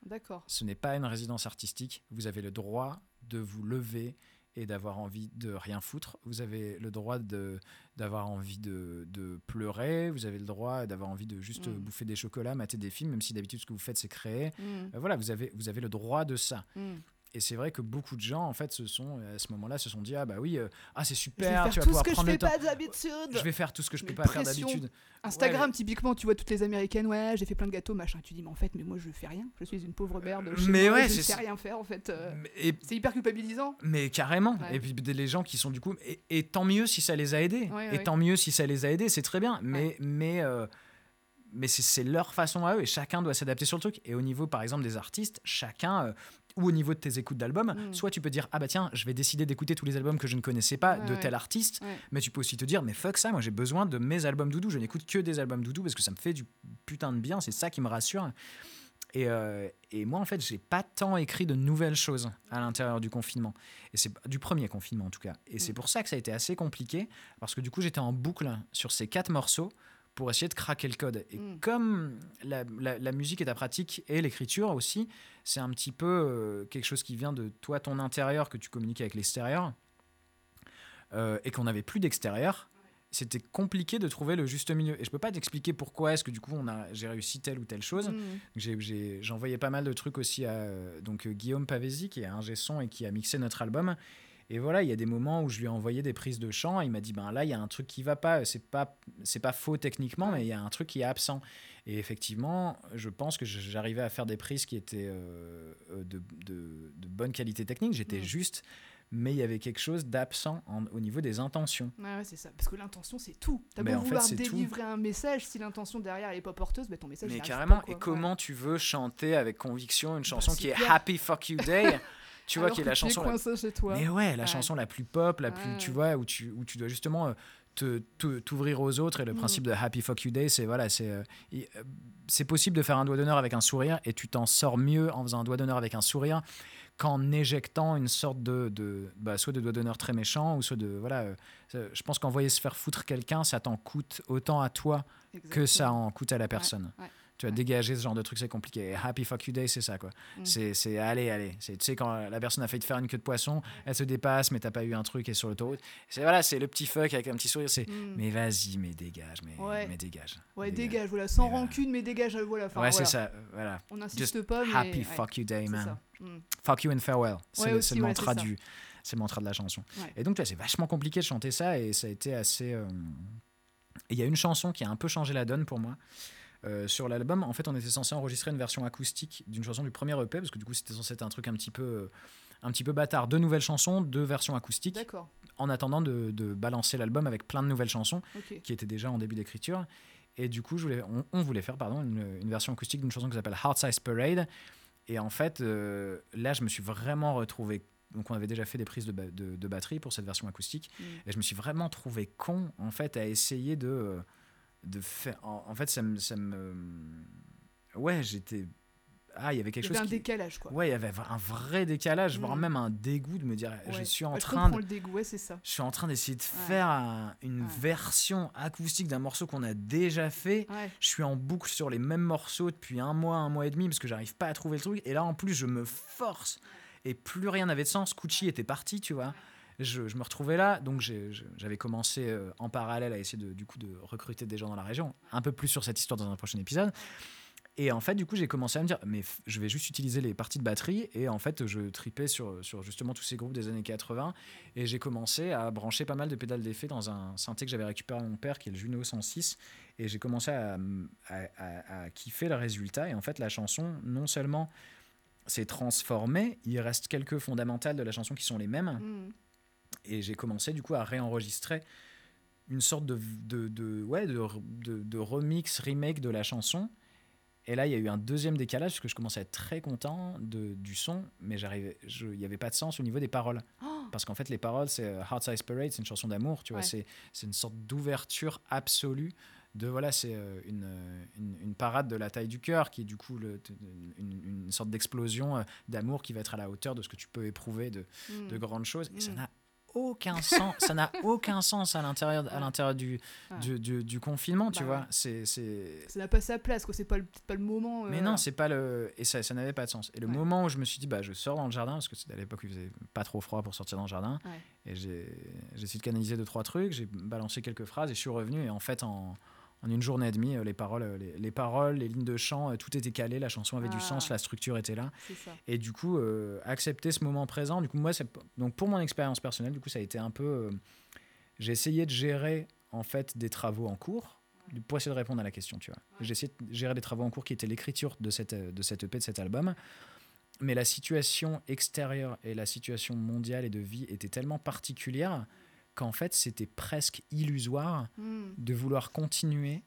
D'accord. ce n'est pas une résidence artistique. Vous avez le droit de vous lever et d'avoir envie de rien foutre. Vous avez le droit d'avoir envie de, de pleurer. Vous avez le droit d'avoir envie de juste Mm. bouffer des chocolats, mater des films, même si d'habitude ce que vous faites c'est créer. Mm, Euh, voilà, vous avez vous avez le droit de ça. Et c'est vrai que beaucoup de gens en fait se sont à ce moment-là se sont dit ah bah oui euh, ah c'est Je vais super faire tu vas tout ce pouvoir que je prendre le fais temps. pas d'habitude. Je vais faire tout ce que je peux pas faire d'habitude. Instagram, typiquement, tu vois toutes les américaines, ouais, j'ai fait plein de gâteaux, machin. Tu dis, mais en fait, mais moi, je fais rien. Je suis une pauvre merde. chez Mais moi, ouais, je sais rien faire, en fait. euh, Et C'est hyper culpabilisant. Mais carrément. Ouais. Et puis les gens qui sont du coup. Et, et tant mieux si ça les a aidés. Ouais, et tant mieux si ça les a aidés, c'est très bien. Mais, mais, euh, mais c'est- c'est leur façon à eux et chacun doit s'adapter sur le truc. Et au niveau, par exemple, des artistes, chacun. euh, ou au niveau de tes écoutes d'albums, Mm. soit tu peux dire ah bah tiens je vais décider d'écouter tous les albums que je ne connaissais pas Ouais, de ouais. tel artiste, Ouais. mais tu peux aussi te dire mais fuck ça moi j'ai besoin de mes albums doudou, je n'écoute que des albums doudou parce que ça me fait du putain de bien, c'est ça qui me rassure. Et, euh, et moi, en fait, j'ai pas tant écrit de nouvelles choses à l'intérieur du confinement. Et c'est du premier confinement, en tout cas. Et c'est Mm. pour ça que ça a été assez compliqué, parce que du coup, j'étais en boucle sur ces quatre morceaux pour essayer de craquer le code. Et Mm. comme la, la- la musique est ta pratique et l'écriture aussi, c'est un petit peu euh, quelque chose qui vient de toi, ton intérieur, que tu communiques avec l'extérieur, euh, et qu'on n'avait plus d'extérieur. c'était compliqué de trouver le juste milieu. Et je peux pas t'expliquer pourquoi est-ce que du coup on a, j'ai réussi telle ou telle chose. Mm. J'ai, j'ai, j'envoyais pas mal de trucs aussi à euh, donc, Guillaume Pavesi, qui est un son et qui a mixé notre album. Et voilà, il y a des moments où je lui ai envoyé des prises de chant. Et il m'a dit, ben là, il y a un truc qui va pas. C'est pas, c'est pas faux techniquement, mais il y a un truc qui est absent. Et effectivement, je pense que j'arrivais à faire des prises qui étaient euh, euh, de, de, de bonne qualité technique. J'étais juste, mais il y avait quelque chose d'absent en- au niveau des intentions. Ouais, ouais, c'est ça. Parce que l'intention, c'est tout. T'as beau en fait, vouloir tout. délivrer un message, si l'intention derrière elle est pas porteuse, bah, ton message Mais carrément, pas, quoi. et comment tu veux chanter avec conviction une chanson Bah, qui est. Happy Fuck You Day? Tu vois, qui est la chanson. la- coincé chez toi. Mais ouais, la Ouais. chanson la plus pop, la plus, Ouais, tu vois, où tu, où tu dois justement euh, t'ouvrir aux autres. Et le Mm. principe de Happy Fuck You Day, c'est voilà, c'est euh, euh, c'est possible de faire un doigt d'honneur avec un sourire et tu t'en sors mieux en faisant un doigt d'honneur avec un sourire qu'en éjectant une sorte de, de bah, soit de doigt d'honneur très méchant ou soit de voilà. euh, je pense qu'envoyer se faire foutre quelqu'un, ça t'en coûte autant à toi que ça en coûte à la personne. ouais, Tu vois, dégager ce genre de truc, c'est compliqué. Et Happy Fuck You Day, c'est ça, quoi. Mm. C'est, allez, allez. Tu sais, quand la personne a failli te faire une queue de poisson, elle se dépasse, mais t'as pas eu un truc et sur l'autoroute. C'est, voilà, c'est le petit fuck avec un petit sourire. C'est, Mm. mais vas-y, mais dégage, mais, Ouais. mais dégage. Ouais, dégage, voilà, sans Mais voilà. rancune, mais dégage, euh, voilà. enfin, ouais, voilà. c'est ça, euh, voilà. On n'insiste pas, mais. Happy ouais, fuck you day, man. Mm. Fuck you and farewell. C'est, Ouais, le- mantra du. C'est le mantra de la chanson. Et donc, c'est vachement compliqué de chanter ça et ça a été assez. euh, Il y a une chanson qui a un peu changé la donne pour moi. Euh, sur l'album, en fait, on était censé enregistrer une version acoustique d'une chanson du premier EP, parce que du coup, c'était censé être un truc un petit peu, euh, un petit peu bâtard. Deux nouvelles chansons, deux versions acoustiques, D'accord, en attendant de, de balancer l'album avec plein de nouvelles chansons qui étaient déjà en début d'écriture. Et du coup, je voulais, on, on voulait faire pardon, une, une version acoustique d'une chanson qui s'appelle Heart Size Parade. Et en fait, euh, là, je me suis vraiment retrouvé. Donc, on avait déjà fait des prises de, ba- de- de batterie pour cette version acoustique. Mm. Et je me suis vraiment trouvé con, en fait, à essayer de, de faire. En, en fait, ça me, ça me. Ouais, j'étais. Ah, il y avait quelque Il y avait chose un qui. décalage, quoi. Ouais, il y avait un vrai décalage, voire Mm. même un dégoût de me dire, je suis en Ouais, je train de le dégoût, ouais, c'est ça. je suis en train d'essayer de faire un- une version acoustique d'un morceau qu'on a déjà fait. Je suis en boucle sur les mêmes morceaux depuis un mois, un mois et demi, parce que j'arrive pas à trouver le truc. Et là, en plus, je me force. Et plus rien n'avait de sens. Gucci était parti, tu vois. Je, je me retrouvais là, donc j'avais commencé euh, en parallèle à essayer de, recruter des gens dans la région. Un peu plus sur cette histoire dans un prochain épisode. Et en fait, du coup, j'ai commencé à me dire, mais je vais juste utiliser les parties de batterie. Et en fait, je tripais sur, justement tous ces groupes des années 80. Et j'ai commencé à brancher pas mal de pédales d'effet dans un synthé que j'avais récupéré à mon père, qui est le Juno 106. Et j'ai commencé à kiffer le résultat. Et en fait, la chanson, non seulement s'est transformée, il reste quelques fondamentales de la chanson qui sont les mêmes. Mm. Et j'ai commencé du coup à réenregistrer une sorte de, de, de- ouais, de, de- remix, remake de la chanson. Et là, il y a eu un deuxième décalage parce que je commençais à être très content de, du son, mais il n'y avait pas de sens au niveau des paroles. Oh, Parce qu'en fait, les paroles, c'est euh, Heart Size Parade, c'est une chanson d'amour, tu vois, Ouais. c'est, une sorte d'ouverture absolue. De voilà, c'est euh, une, euh, une, une parade de la taille du cœur qui est du coup le- une, une sorte d'explosion d'amour qui va être à la hauteur de ce que tu peux éprouver de, mm. de grandes choses et ça Mm. n'a aucun sens ça n'a aucun sens à l'intérieur à l'intérieur du, du, du- du confinement tu Bah vois c'est Ça n'a pas sa place, quoi. C'est pas le, pas le moment. euh, mais non c'est pas le et ça, ça n'avait pas de sens et le Ouais. moment où je me suis dit bah je sors dans le jardin parce que c'était à l'époque où il faisait pas trop froid pour sortir dans le jardin Ouais. et j'ai j'ai essayé de canaliser deux trois trucs j'ai balancé quelques phrases et je suis revenu et en fait en en une journée et demie, euh, les paroles, euh, les, les paroles, les lignes de chant, euh, tout était calé, la chanson avait du Ah. sens, la structure était là. Et du coup, euh, accepter ce moment présent, du coup, moi, donc pour mon expérience personnelle, du coup, ça a été un peu. euh, j'ai essayé de gérer en fait des travaux en cours pour essayer de répondre à la question, tu vois. J'ai essayé de gérer des travaux en cours qui étaient l'écriture de cette de cette EP, de cet album. Mais la situation extérieure et la situation mondiale et de vie était tellement particulière qu'en fait, c'était presque illusoire Mm. de vouloir continuer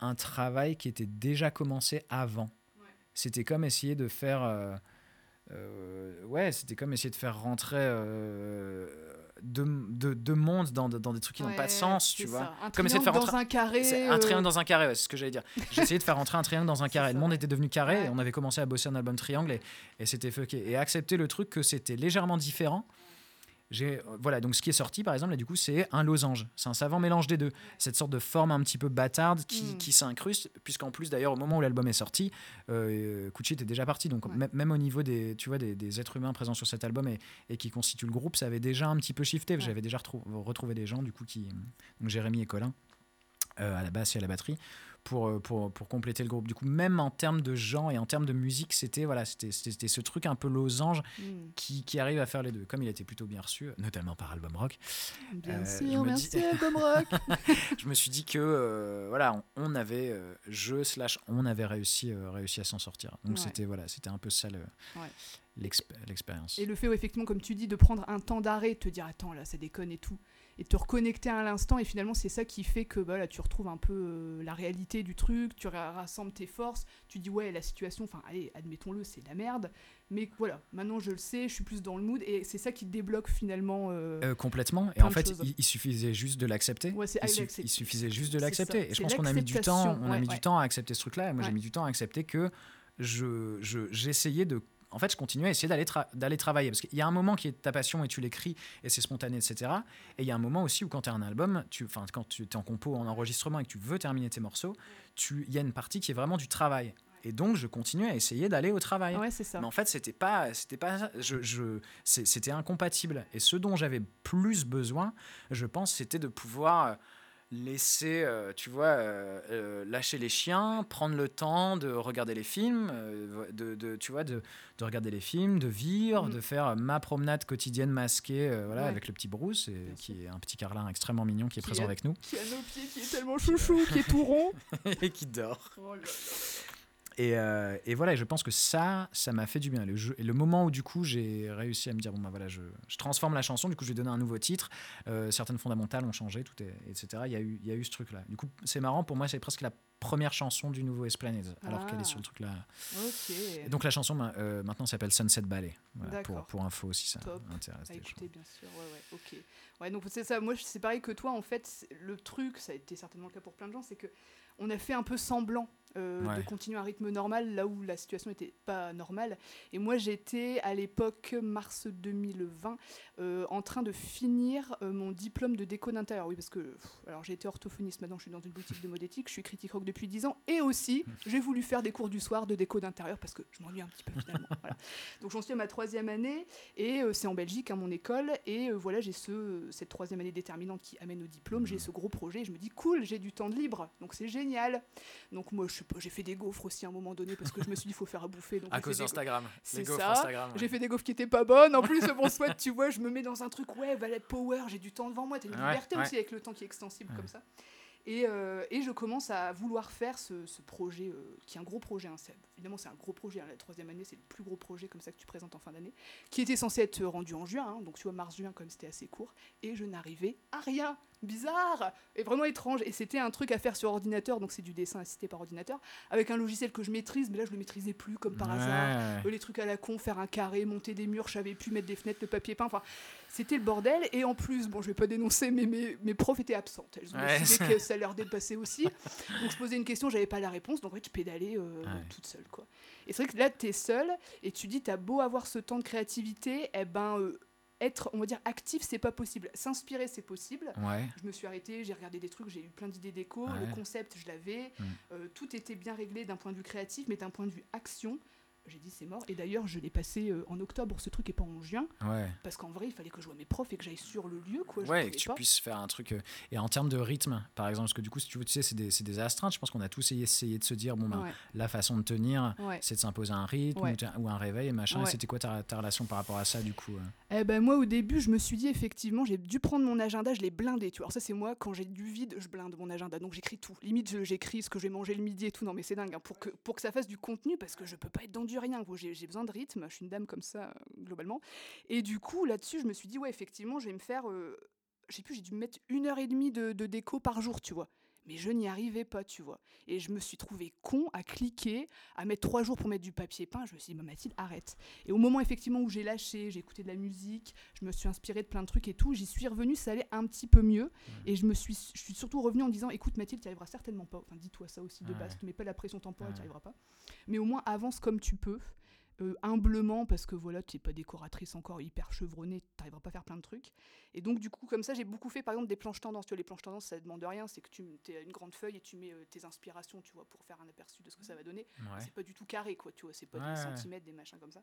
un travail qui était déjà commencé avant. C'était comme essayer de faire. euh, euh, ouais, c'était comme essayer de faire rentrer euh, deux, deux- deux mondes dans, dans des trucs qui n'ont pas de sens, tu vois. Un Comme essayer de faire triangle dans rentrer- un carré. C'est un triangle dans un carré, ouais, c'est ce que j'allais dire. J'ai essayé de faire rentrer un triangle dans un carré. ça, Le monde ouais. était devenu carré et on avait commencé à bosser un album triangle et, et c'était fucké. Et accepter le truc que c'était légèrement différent, voilà donc ce qui est sorti par exemple là du coup c'est un losange c'est un savant mélange des deux cette sorte de forme un petit peu bâtarde qui, Mm. qui s'incruste puisqu'en plus d'ailleurs au moment où l'album est sorti euh, était déjà parti donc Ouais. même au niveau des tu vois des, des êtres humains présents sur cet album et, et qui constituent le groupe ça avait déjà un petit peu shifté Ouais. j'avais déjà retrou- retrouvé des gens du coup qui donc Jérémy et Colin euh, à la basse et à la batterie pour, euh, pour, pour compléter le groupe. Du coup, même en termes de genre et en termes de musique, c'était voilà, c'était ce truc un peu losange Mm. qui, qui arrive à faire les deux. Comme il a été plutôt bien reçu, notamment par Album Rock, Bien Euh, sûr, me merci Album Rock. je me suis dit que euh, voilà, on, avait, euh, je slash, on avait réussi, réussi à s'en sortir. Donc Ouais. c'était voilà, c'était un peu ça le- Ouais. l'exp- l'expérience. Et le fait, effectivement, comme tu dis, de prendre un temps d'arrêt, de te dire attends, là, ça déconne et tout, et te reconnecter à l'instant, et finalement, c'est ça qui fait que bah, là, tu retrouves un peu euh, la réalité du truc, tu ra- rassembles tes forces, tu dis ouais, la situation, enfin, allez, admettons-le, c'est de la merde, mais voilà, maintenant je le sais, je suis plus dans le mood, et c'est ça qui débloque finalement. euh, Euh, complètement. Et en fait, il, il suffisait juste de l'accepter. Ouais, il, su- l'accepter. il suffisait juste de l'accepter. Et je pense qu'on a mis du temps. On a mis ouais. du temps à accepter ce truc-là. Et moi, j'ai mis du temps à accepter que je, je- j'essayais de. En fait, je continuais à essayer d'aller, tra- d'aller travailler. Parce qu'il y a un moment qui est ta passion et tu l'écris et c'est spontané, etc. Et il y a un moment aussi où, quand tu as un album, tu, quand tu es en compo, en enregistrement et que tu veux terminer tes morceaux, il y a une partie qui est vraiment du travail. Et donc, je continuais à essayer d'aller au travail. Ouais, c'est ça. Mais en fait, c'était pas, c'était pas, je, je, c'était incompatible. Et ce dont j'avais plus besoin, je pense, c'était de pouvoir euh, laisser, euh, tu vois, euh, euh, lâcher les chiens, prendre le temps de regarder les films, de, de- tu vois, de, de regarder les films, de vivre, Mhm. de faire ma promenade quotidienne masquée, voilà, Ouais. avec le petit Bruce, et, qui est un petit carlin extrêmement mignon qui est Qui présent est- avec nous Qui a nos pieds, qui est tellement chouchou, qui est tout rond. et qui dort. Oh là là. Et, euh, et voilà, et je pense que ça, ça m'a fait du bien. Le, jeu, et le moment où du coup j'ai réussi à me dire, bon bah voilà, je, je transforme la chanson, du coup je vais donner un nouveau titre, euh, certaines fondamentales ont changé, tout est, etc. Il y, a eu, il y a eu ce truc-là. Du coup, c'est marrant, pour moi c'est presque la première chanson du nouveau Esplanade, alors qu'elle Ah. est sur le truc là. Ok. Et donc la chanson euh, maintenant s'appelle Sunset Ballet, voilà, pour, info aussi, ça Top. intéresse À écouter, bien sûr. Ouais, ouais, ok. Ouais, donc c'est ça. Moi, c'est pareil que toi. En fait, le truc, ça a été certainement le cas pour plein de gens, c'est que on a fait un peu semblant euh, de continuer un rythme normal là où la situation n'était pas normale. Et moi, j'étais à l'époque mars 2020 euh, en train de finir euh, mon diplôme de déco d'intérieur. Oui, parce que pff, alors j'ai été orthophoniste. Maintenant, je suis dans une boutique de mode éthique. Je suis critique rock depuis 10 ans. Et aussi, j'ai voulu faire des cours du soir de déco d'intérieur parce que je m'ennuie un petit peu finalement. Voilà. Donc j'en suis à ma troisième année et c'est en Belgique, à mon école. Et voilà, j'ai ce, cette troisième année déterminante qui amène au diplôme. J'ai ce gros projet. Je me dis, cool, j'ai du temps de libre. Donc c'est génial. Donc moi, je sais pas, j'ai fait des gaufres aussi à un moment donné parce que je me suis dit, il faut faire à bouffer. Donc À cause d'Instagram, C'est ça. Ouais. j'ai fait des gaufres qui étaient pas bonnes. En plus, bon, soit tu vois, je me mets dans un truc, ouais, Valet Power, j'ai du temps devant moi, t'as une Ouais, liberté ouais. aussi avec le temps qui est extensible comme ça. Et, euh, et je commence à vouloir faire ce, ce projet, euh, qui est un gros projet. hein, évidemment, c'est un gros projet. hein, la troisième année, c'est le plus gros projet comme ça que tu présentes en fin d'année, qui était censé être rendu en juin. hein, donc tu vois, mars-juin, comme c'était assez court. Et je n'arrivais à rien. Bizarre et vraiment étrange. Et c'était un truc à faire sur ordinateur, donc c'est du dessin assisté par ordinateur, avec un logiciel que je maîtrise, mais là, je le maîtrisais plus comme par Ouais, hasard. Euh, les trucs à la con, faire un carré, monter des murs, je savais plus mettre des fenêtres, le papier peint, enfin c'était le bordel. Et en plus, bon je vais pas dénoncer, mais mes, mes profs étaient absentes. Elles ont Ouais. décidé que ça leur dépassait aussi. Donc je posais une question, j'avais pas la réponse, donc en fait je pédalais euh, Ouais. toute seule quoi. Et c'est vrai que là t'es seule et tu dis t'as beau avoir ce temps de créativité, eh ben euh, être, on va dire, actif, c'est pas possible. S'inspirer, c'est possible. Ouais. Je me suis arrêtée, j'ai regardé des trucs, j'ai eu plein d'idées déco, Ouais. le concept, je l'avais. Mm. Euh, tout était bien réglé d'un point de vue créatif, mais d'un point de vue action, j'ai dit c'est mort. Et d'ailleurs, je l'ai passé euh, en octobre, ce truc, et pas en juin, Ouais. parce qu'en vrai, il fallait que je voie mes profs et que j'aille sur le lieu, quoi. Ouais, et que tu pas. puisses faire un truc. euh, Et en termes de rythme, par exemple, parce que du coup, si tu veux, tu sais, c'est des, des astreintes. Je pense qu'on a tous essayé, de se dire, bon, ben, Ouais, la façon de tenir, ouais. c'est de s'imposer un rythme ou, un réveil et machin. Et. C'était quoi ta, ta relation par rapport à ça, du coup euh? Eh ben moi au début je me suis dit effectivement j'ai dû prendre mon agenda, je l'ai blindé, tu vois. Alors ça c'est moi quand j'ai du vide, je blinde mon agenda. Donc j'écris tout. Limite j'écris ce que je vais manger le midi et tout. Non mais c'est dingue hein, pour que pour que ça fasse du contenu parce que je peux pas être dans du rien. J'ai besoin de rythme, je suis une dame comme ça euh, globalement. Et du coup là-dessus je me suis dit ouais effectivement je vais me faire euh, je sais plus j'ai dû me mettre une heure et demie de, de déco par jour, tu vois. Mais je n'y arrivais pas, tu vois. Et je me suis trouvé con à cliquer, à mettre trois jours pour mettre du papier peint. Je me suis dit, bah, Mathilde, arrête. Et au moment effectivement où j'ai lâché, j'ai écouté de la musique, je me suis inspirée de plein de trucs et tout, j'y suis revenue, ça allait un petit peu mieux. Et je me suis, je suis surtout revenue en disant, écoute Mathilde, tu n'y arriveras certainement pas. Enfin, dis-toi ça aussi de Ouais. base, ne mets pas la pression temporelle, tu n'y arriveras pas. Mais au moins avance comme tu peux. Euh, humblement parce que voilà, tu n'es pas décoratrice encore hyper chevronnée, tu n'arriveras pas à faire plein de trucs. Et donc, du coup, comme ça, j'ai beaucoup fait par exemple des planches tendances. Tu vois, les planches tendances, ça demande rien, c'est que tu as une grande feuille et tu mets euh, tes inspirations, tu vois, pour faire un aperçu de ce que ça va donner. Ouais. C'est pas du tout carré, quoi, tu vois, c'est pas Ouais, des centimètres, des machins comme ça.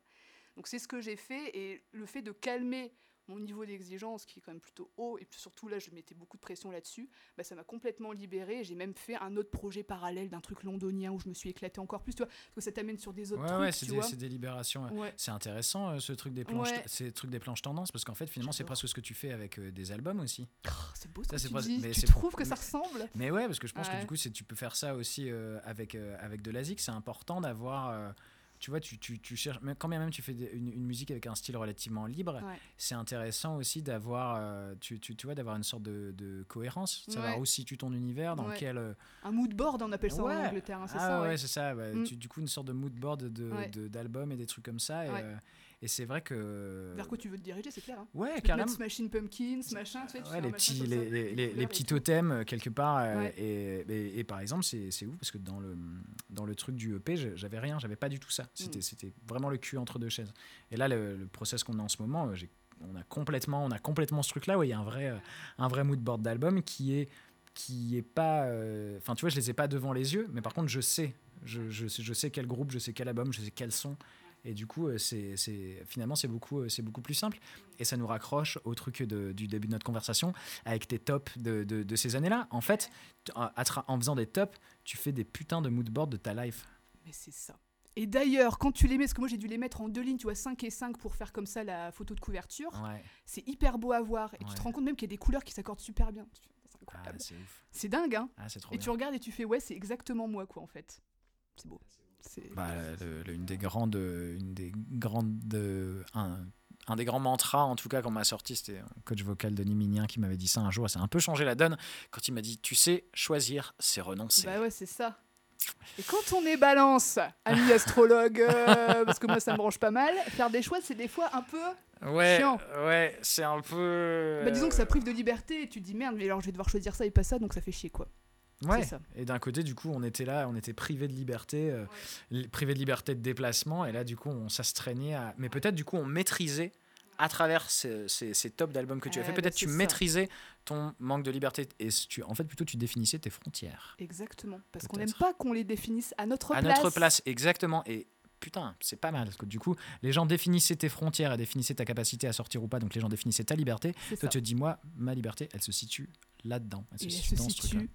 Donc, c'est ce que j'ai fait et le fait de calmer mon niveau d'exigence qui est quand même plutôt haut et puis surtout là je mettais beaucoup de pression là-dessus bah, ça m'a complètement libéré j'ai même fait un autre projet parallèle d'un truc londonien où je me suis éclaté encore plus tu vois parce que ça t'amène sur des autres Ouais, trucs ouais, tu c'est des, vois c'est des libérations. ouais. C'est intéressant euh, ce truc des planches, Ouais. ces trucs des planches tendances parce qu'en fait finalement c'est presque ce que tu fais avec euh, des albums aussi. Oh, c'est beau Ça, ça, c'est tu dis. mais tu c'est- trouves que ça ressemble? Mais ouais, parce que je pense que du coup c'est tu peux faire ça aussi euh, avec avec de la zik. C'est important d'avoir tu vois, tu, tu, tu cherches, mais quand bien même tu fais une, une musique avec un style relativement libre, Ouais. c'est intéressant aussi d'avoir, euh, tu, tu, tu vois, d'avoir une sorte de, de cohérence, de savoir Ouais. où situe ton univers, dans Ouais. quel, euh, un mood board on appelle ça Ouais. en Angleterre hein, c'est ah ça ouais, ouais. c'est ça. bah, Mm. tu- du coup, une sorte de mood board de, Ouais. de- d'albums et des trucs comme ça. Et, Ouais. euh, et c'est vrai que. vers quoi tu veux te diriger c'est clair hein. Ouais, carrément. Smashing Pumpkins machin tu sais, tu Ouais, les petits, les, ça, les, les- petits totems euh, quelque part. euh, Ouais. et, et, et par exemple, c'est ouf parce que dans le, dans le truc du EP, j'avais rien, j'avais pas du tout ça. C'était Mm. c'était vraiment le cul entre deux chaises. Et là, le, le process qu'on a en ce moment, euh, on a complètement, on a complètement ce truc-là où il y a un vrai, un vrai mood board d'album qui est qui est pas euh, enfin tu vois je les ai pas devant les yeux mais par contre je sais je, je, sais- je sais quel groupe je sais quel album je sais quel son et du coup euh, c'est finalement c'est beaucoup euh, c'est beaucoup plus simple et ça nous raccroche au truc de- du début de notre conversation avec tes tops de, de, de ces années là en fait en faisant des tops tu fais des putains de mood boards de ta life Mais c'est ça. Et d'ailleurs, quand tu les mets, parce que moi j'ai dû les mettre en deux lignes, tu vois, 5 et 5 pour faire comme ça la photo de couverture, ouais c'est hyper beau à voir. Et tu te rends compte même qu'il y a des couleurs qui s'accordent super bien. C'est ah, dingue, hein ah, trop Et bien tu regardes et tu fais, ouais, c'est exactement moi, quoi, en fait. C'est beau. Bah, le- le- une des grandes, une des grandes, euh, un, un des grands mantras en tout cas qu'on m'a sorti, c'était un coach vocal Denis Minien qui m'avait dit ça un jour. Ça a un peu changé la donne quand il m'a dit, tu sais, choisir, c'est renoncer. Bah ouais, c'est ça. Et quand on est balance, ami astrologue, euh, parce que moi ça me branche pas mal, faire des choix c'est des fois un peu. ouais, chiant. ouais, c'est un peu. Bah disons que ça prive de liberté et tu te dis merde, mais alors je vais devoir choisir ça et pas ça, donc ça fait chier quoi. Ouais. Ça. Et d'un côté, du coup, on était là, on était privé de liberté, euh, privé de liberté de déplacement, et là, du coup, on s'astreignait à. Mais peut-être, du coup, on maîtrisait à travers ces, ces, ces tops d'albums que tu as Ah, fait, bah, peut-être tu c'est ça. maîtrisais ton manque de liberté, et tu, en fait, plutôt, tu définissais tes frontières. Exactement. Parce qu'on n'aime pas qu'on les définisse à notre à place. notre place, exactement. Et putain, c'est pas mal, parce que du coup, les gens définissaient tes frontières et définissaient ta capacité à sortir ou pas, donc les gens définissaient ta liberté. Toi, ça. tu te dis, moi, ma liberté, elle se situe là-dedans. Elle se Et elle situe se dans situe.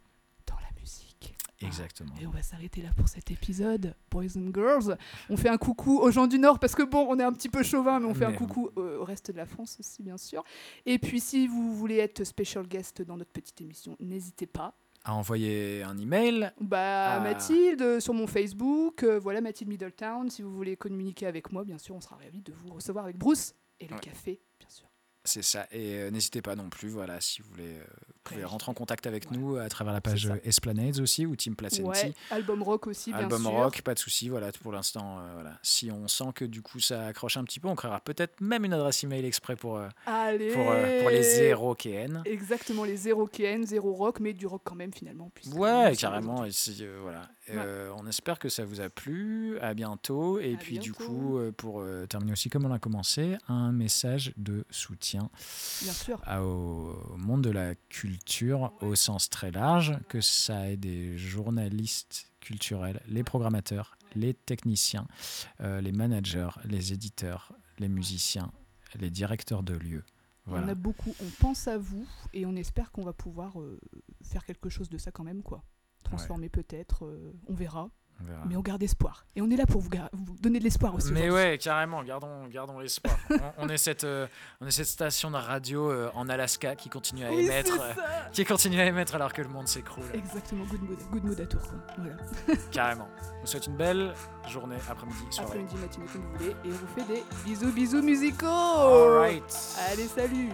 Exactement. Et on va s'arrêter là pour cet épisode, Boys and Girls. On fait un coucou aux gens du Nord parce que bon, on est un petit peu chauvin, mais on fait un coucou euh, au reste de la France aussi, bien sûr. Et puis, si vous voulez être special guest dans notre petite émission, n'hésitez pas. À envoyer un email. Bah, Ah. Mathilde, euh, sur mon Facebook, euh, voilà Mathilde Middletown. Si vous voulez communiquer avec moi, bien sûr, on sera ravis de vous recevoir avec Bruce et le Ouais. café, bien sûr. C'est ça. Et euh, n'hésitez pas non plus, voilà, si vous voulez, euh, vous pouvez rentrer en contact avec Ouais. nous à travers la page euh, Esplanades aussi ou Team Placenti. Ouais, album rock aussi, bien Album sûr. rock, pas de souci. Voilà, pour l'instant, euh, voilà. Si on sent que du coup ça accroche un petit peu, on créera peut-être même une adresse email exprès pour, euh, Allez pour, euh, pour les zéro KN. Exactement, les zéro KN, zéro rock, mais du rock quand même finalement. Ouais, carrément. aujourd'hui. Et si, euh, voilà. Euh, on espère que ça vous a plu. À bientôt. Et À puis du coup, euh, pour euh, terminer aussi comme on a commencé, un message de soutien Bien sûr. à- au, monde de la culture au sens très large, que ça ait des journalistes culturels, les programmateurs, les techniciens, euh, les managers, les éditeurs, les musiciens, les directeurs de lieux. On Voilà. a beaucoup, on pense à vous et on espère qu'on va pouvoir euh, faire quelque chose de ça quand même, quoi. Transformer peut-être, euh, on verra. On verra. Mais on garde espoir. Et on est là pour vous, donner de l'espoir aussi. Mais ouais, carrément, gardons, gardons l'espoir. on, on est cette, euh, on est cette station de radio euh, en Alaska qui continue à Oui, émettre, euh, qui continue à émettre alors que le monde s'écroule. Exactement, good mood, good mood à tour. Quoi. Voilà. Carrément. Je vous souhaite une belle journée, après-midi, soirée. Après-midi, matinée, comme vous voulez. Et on vous fait des bisous, bisous musicaux. All right. Allez, salut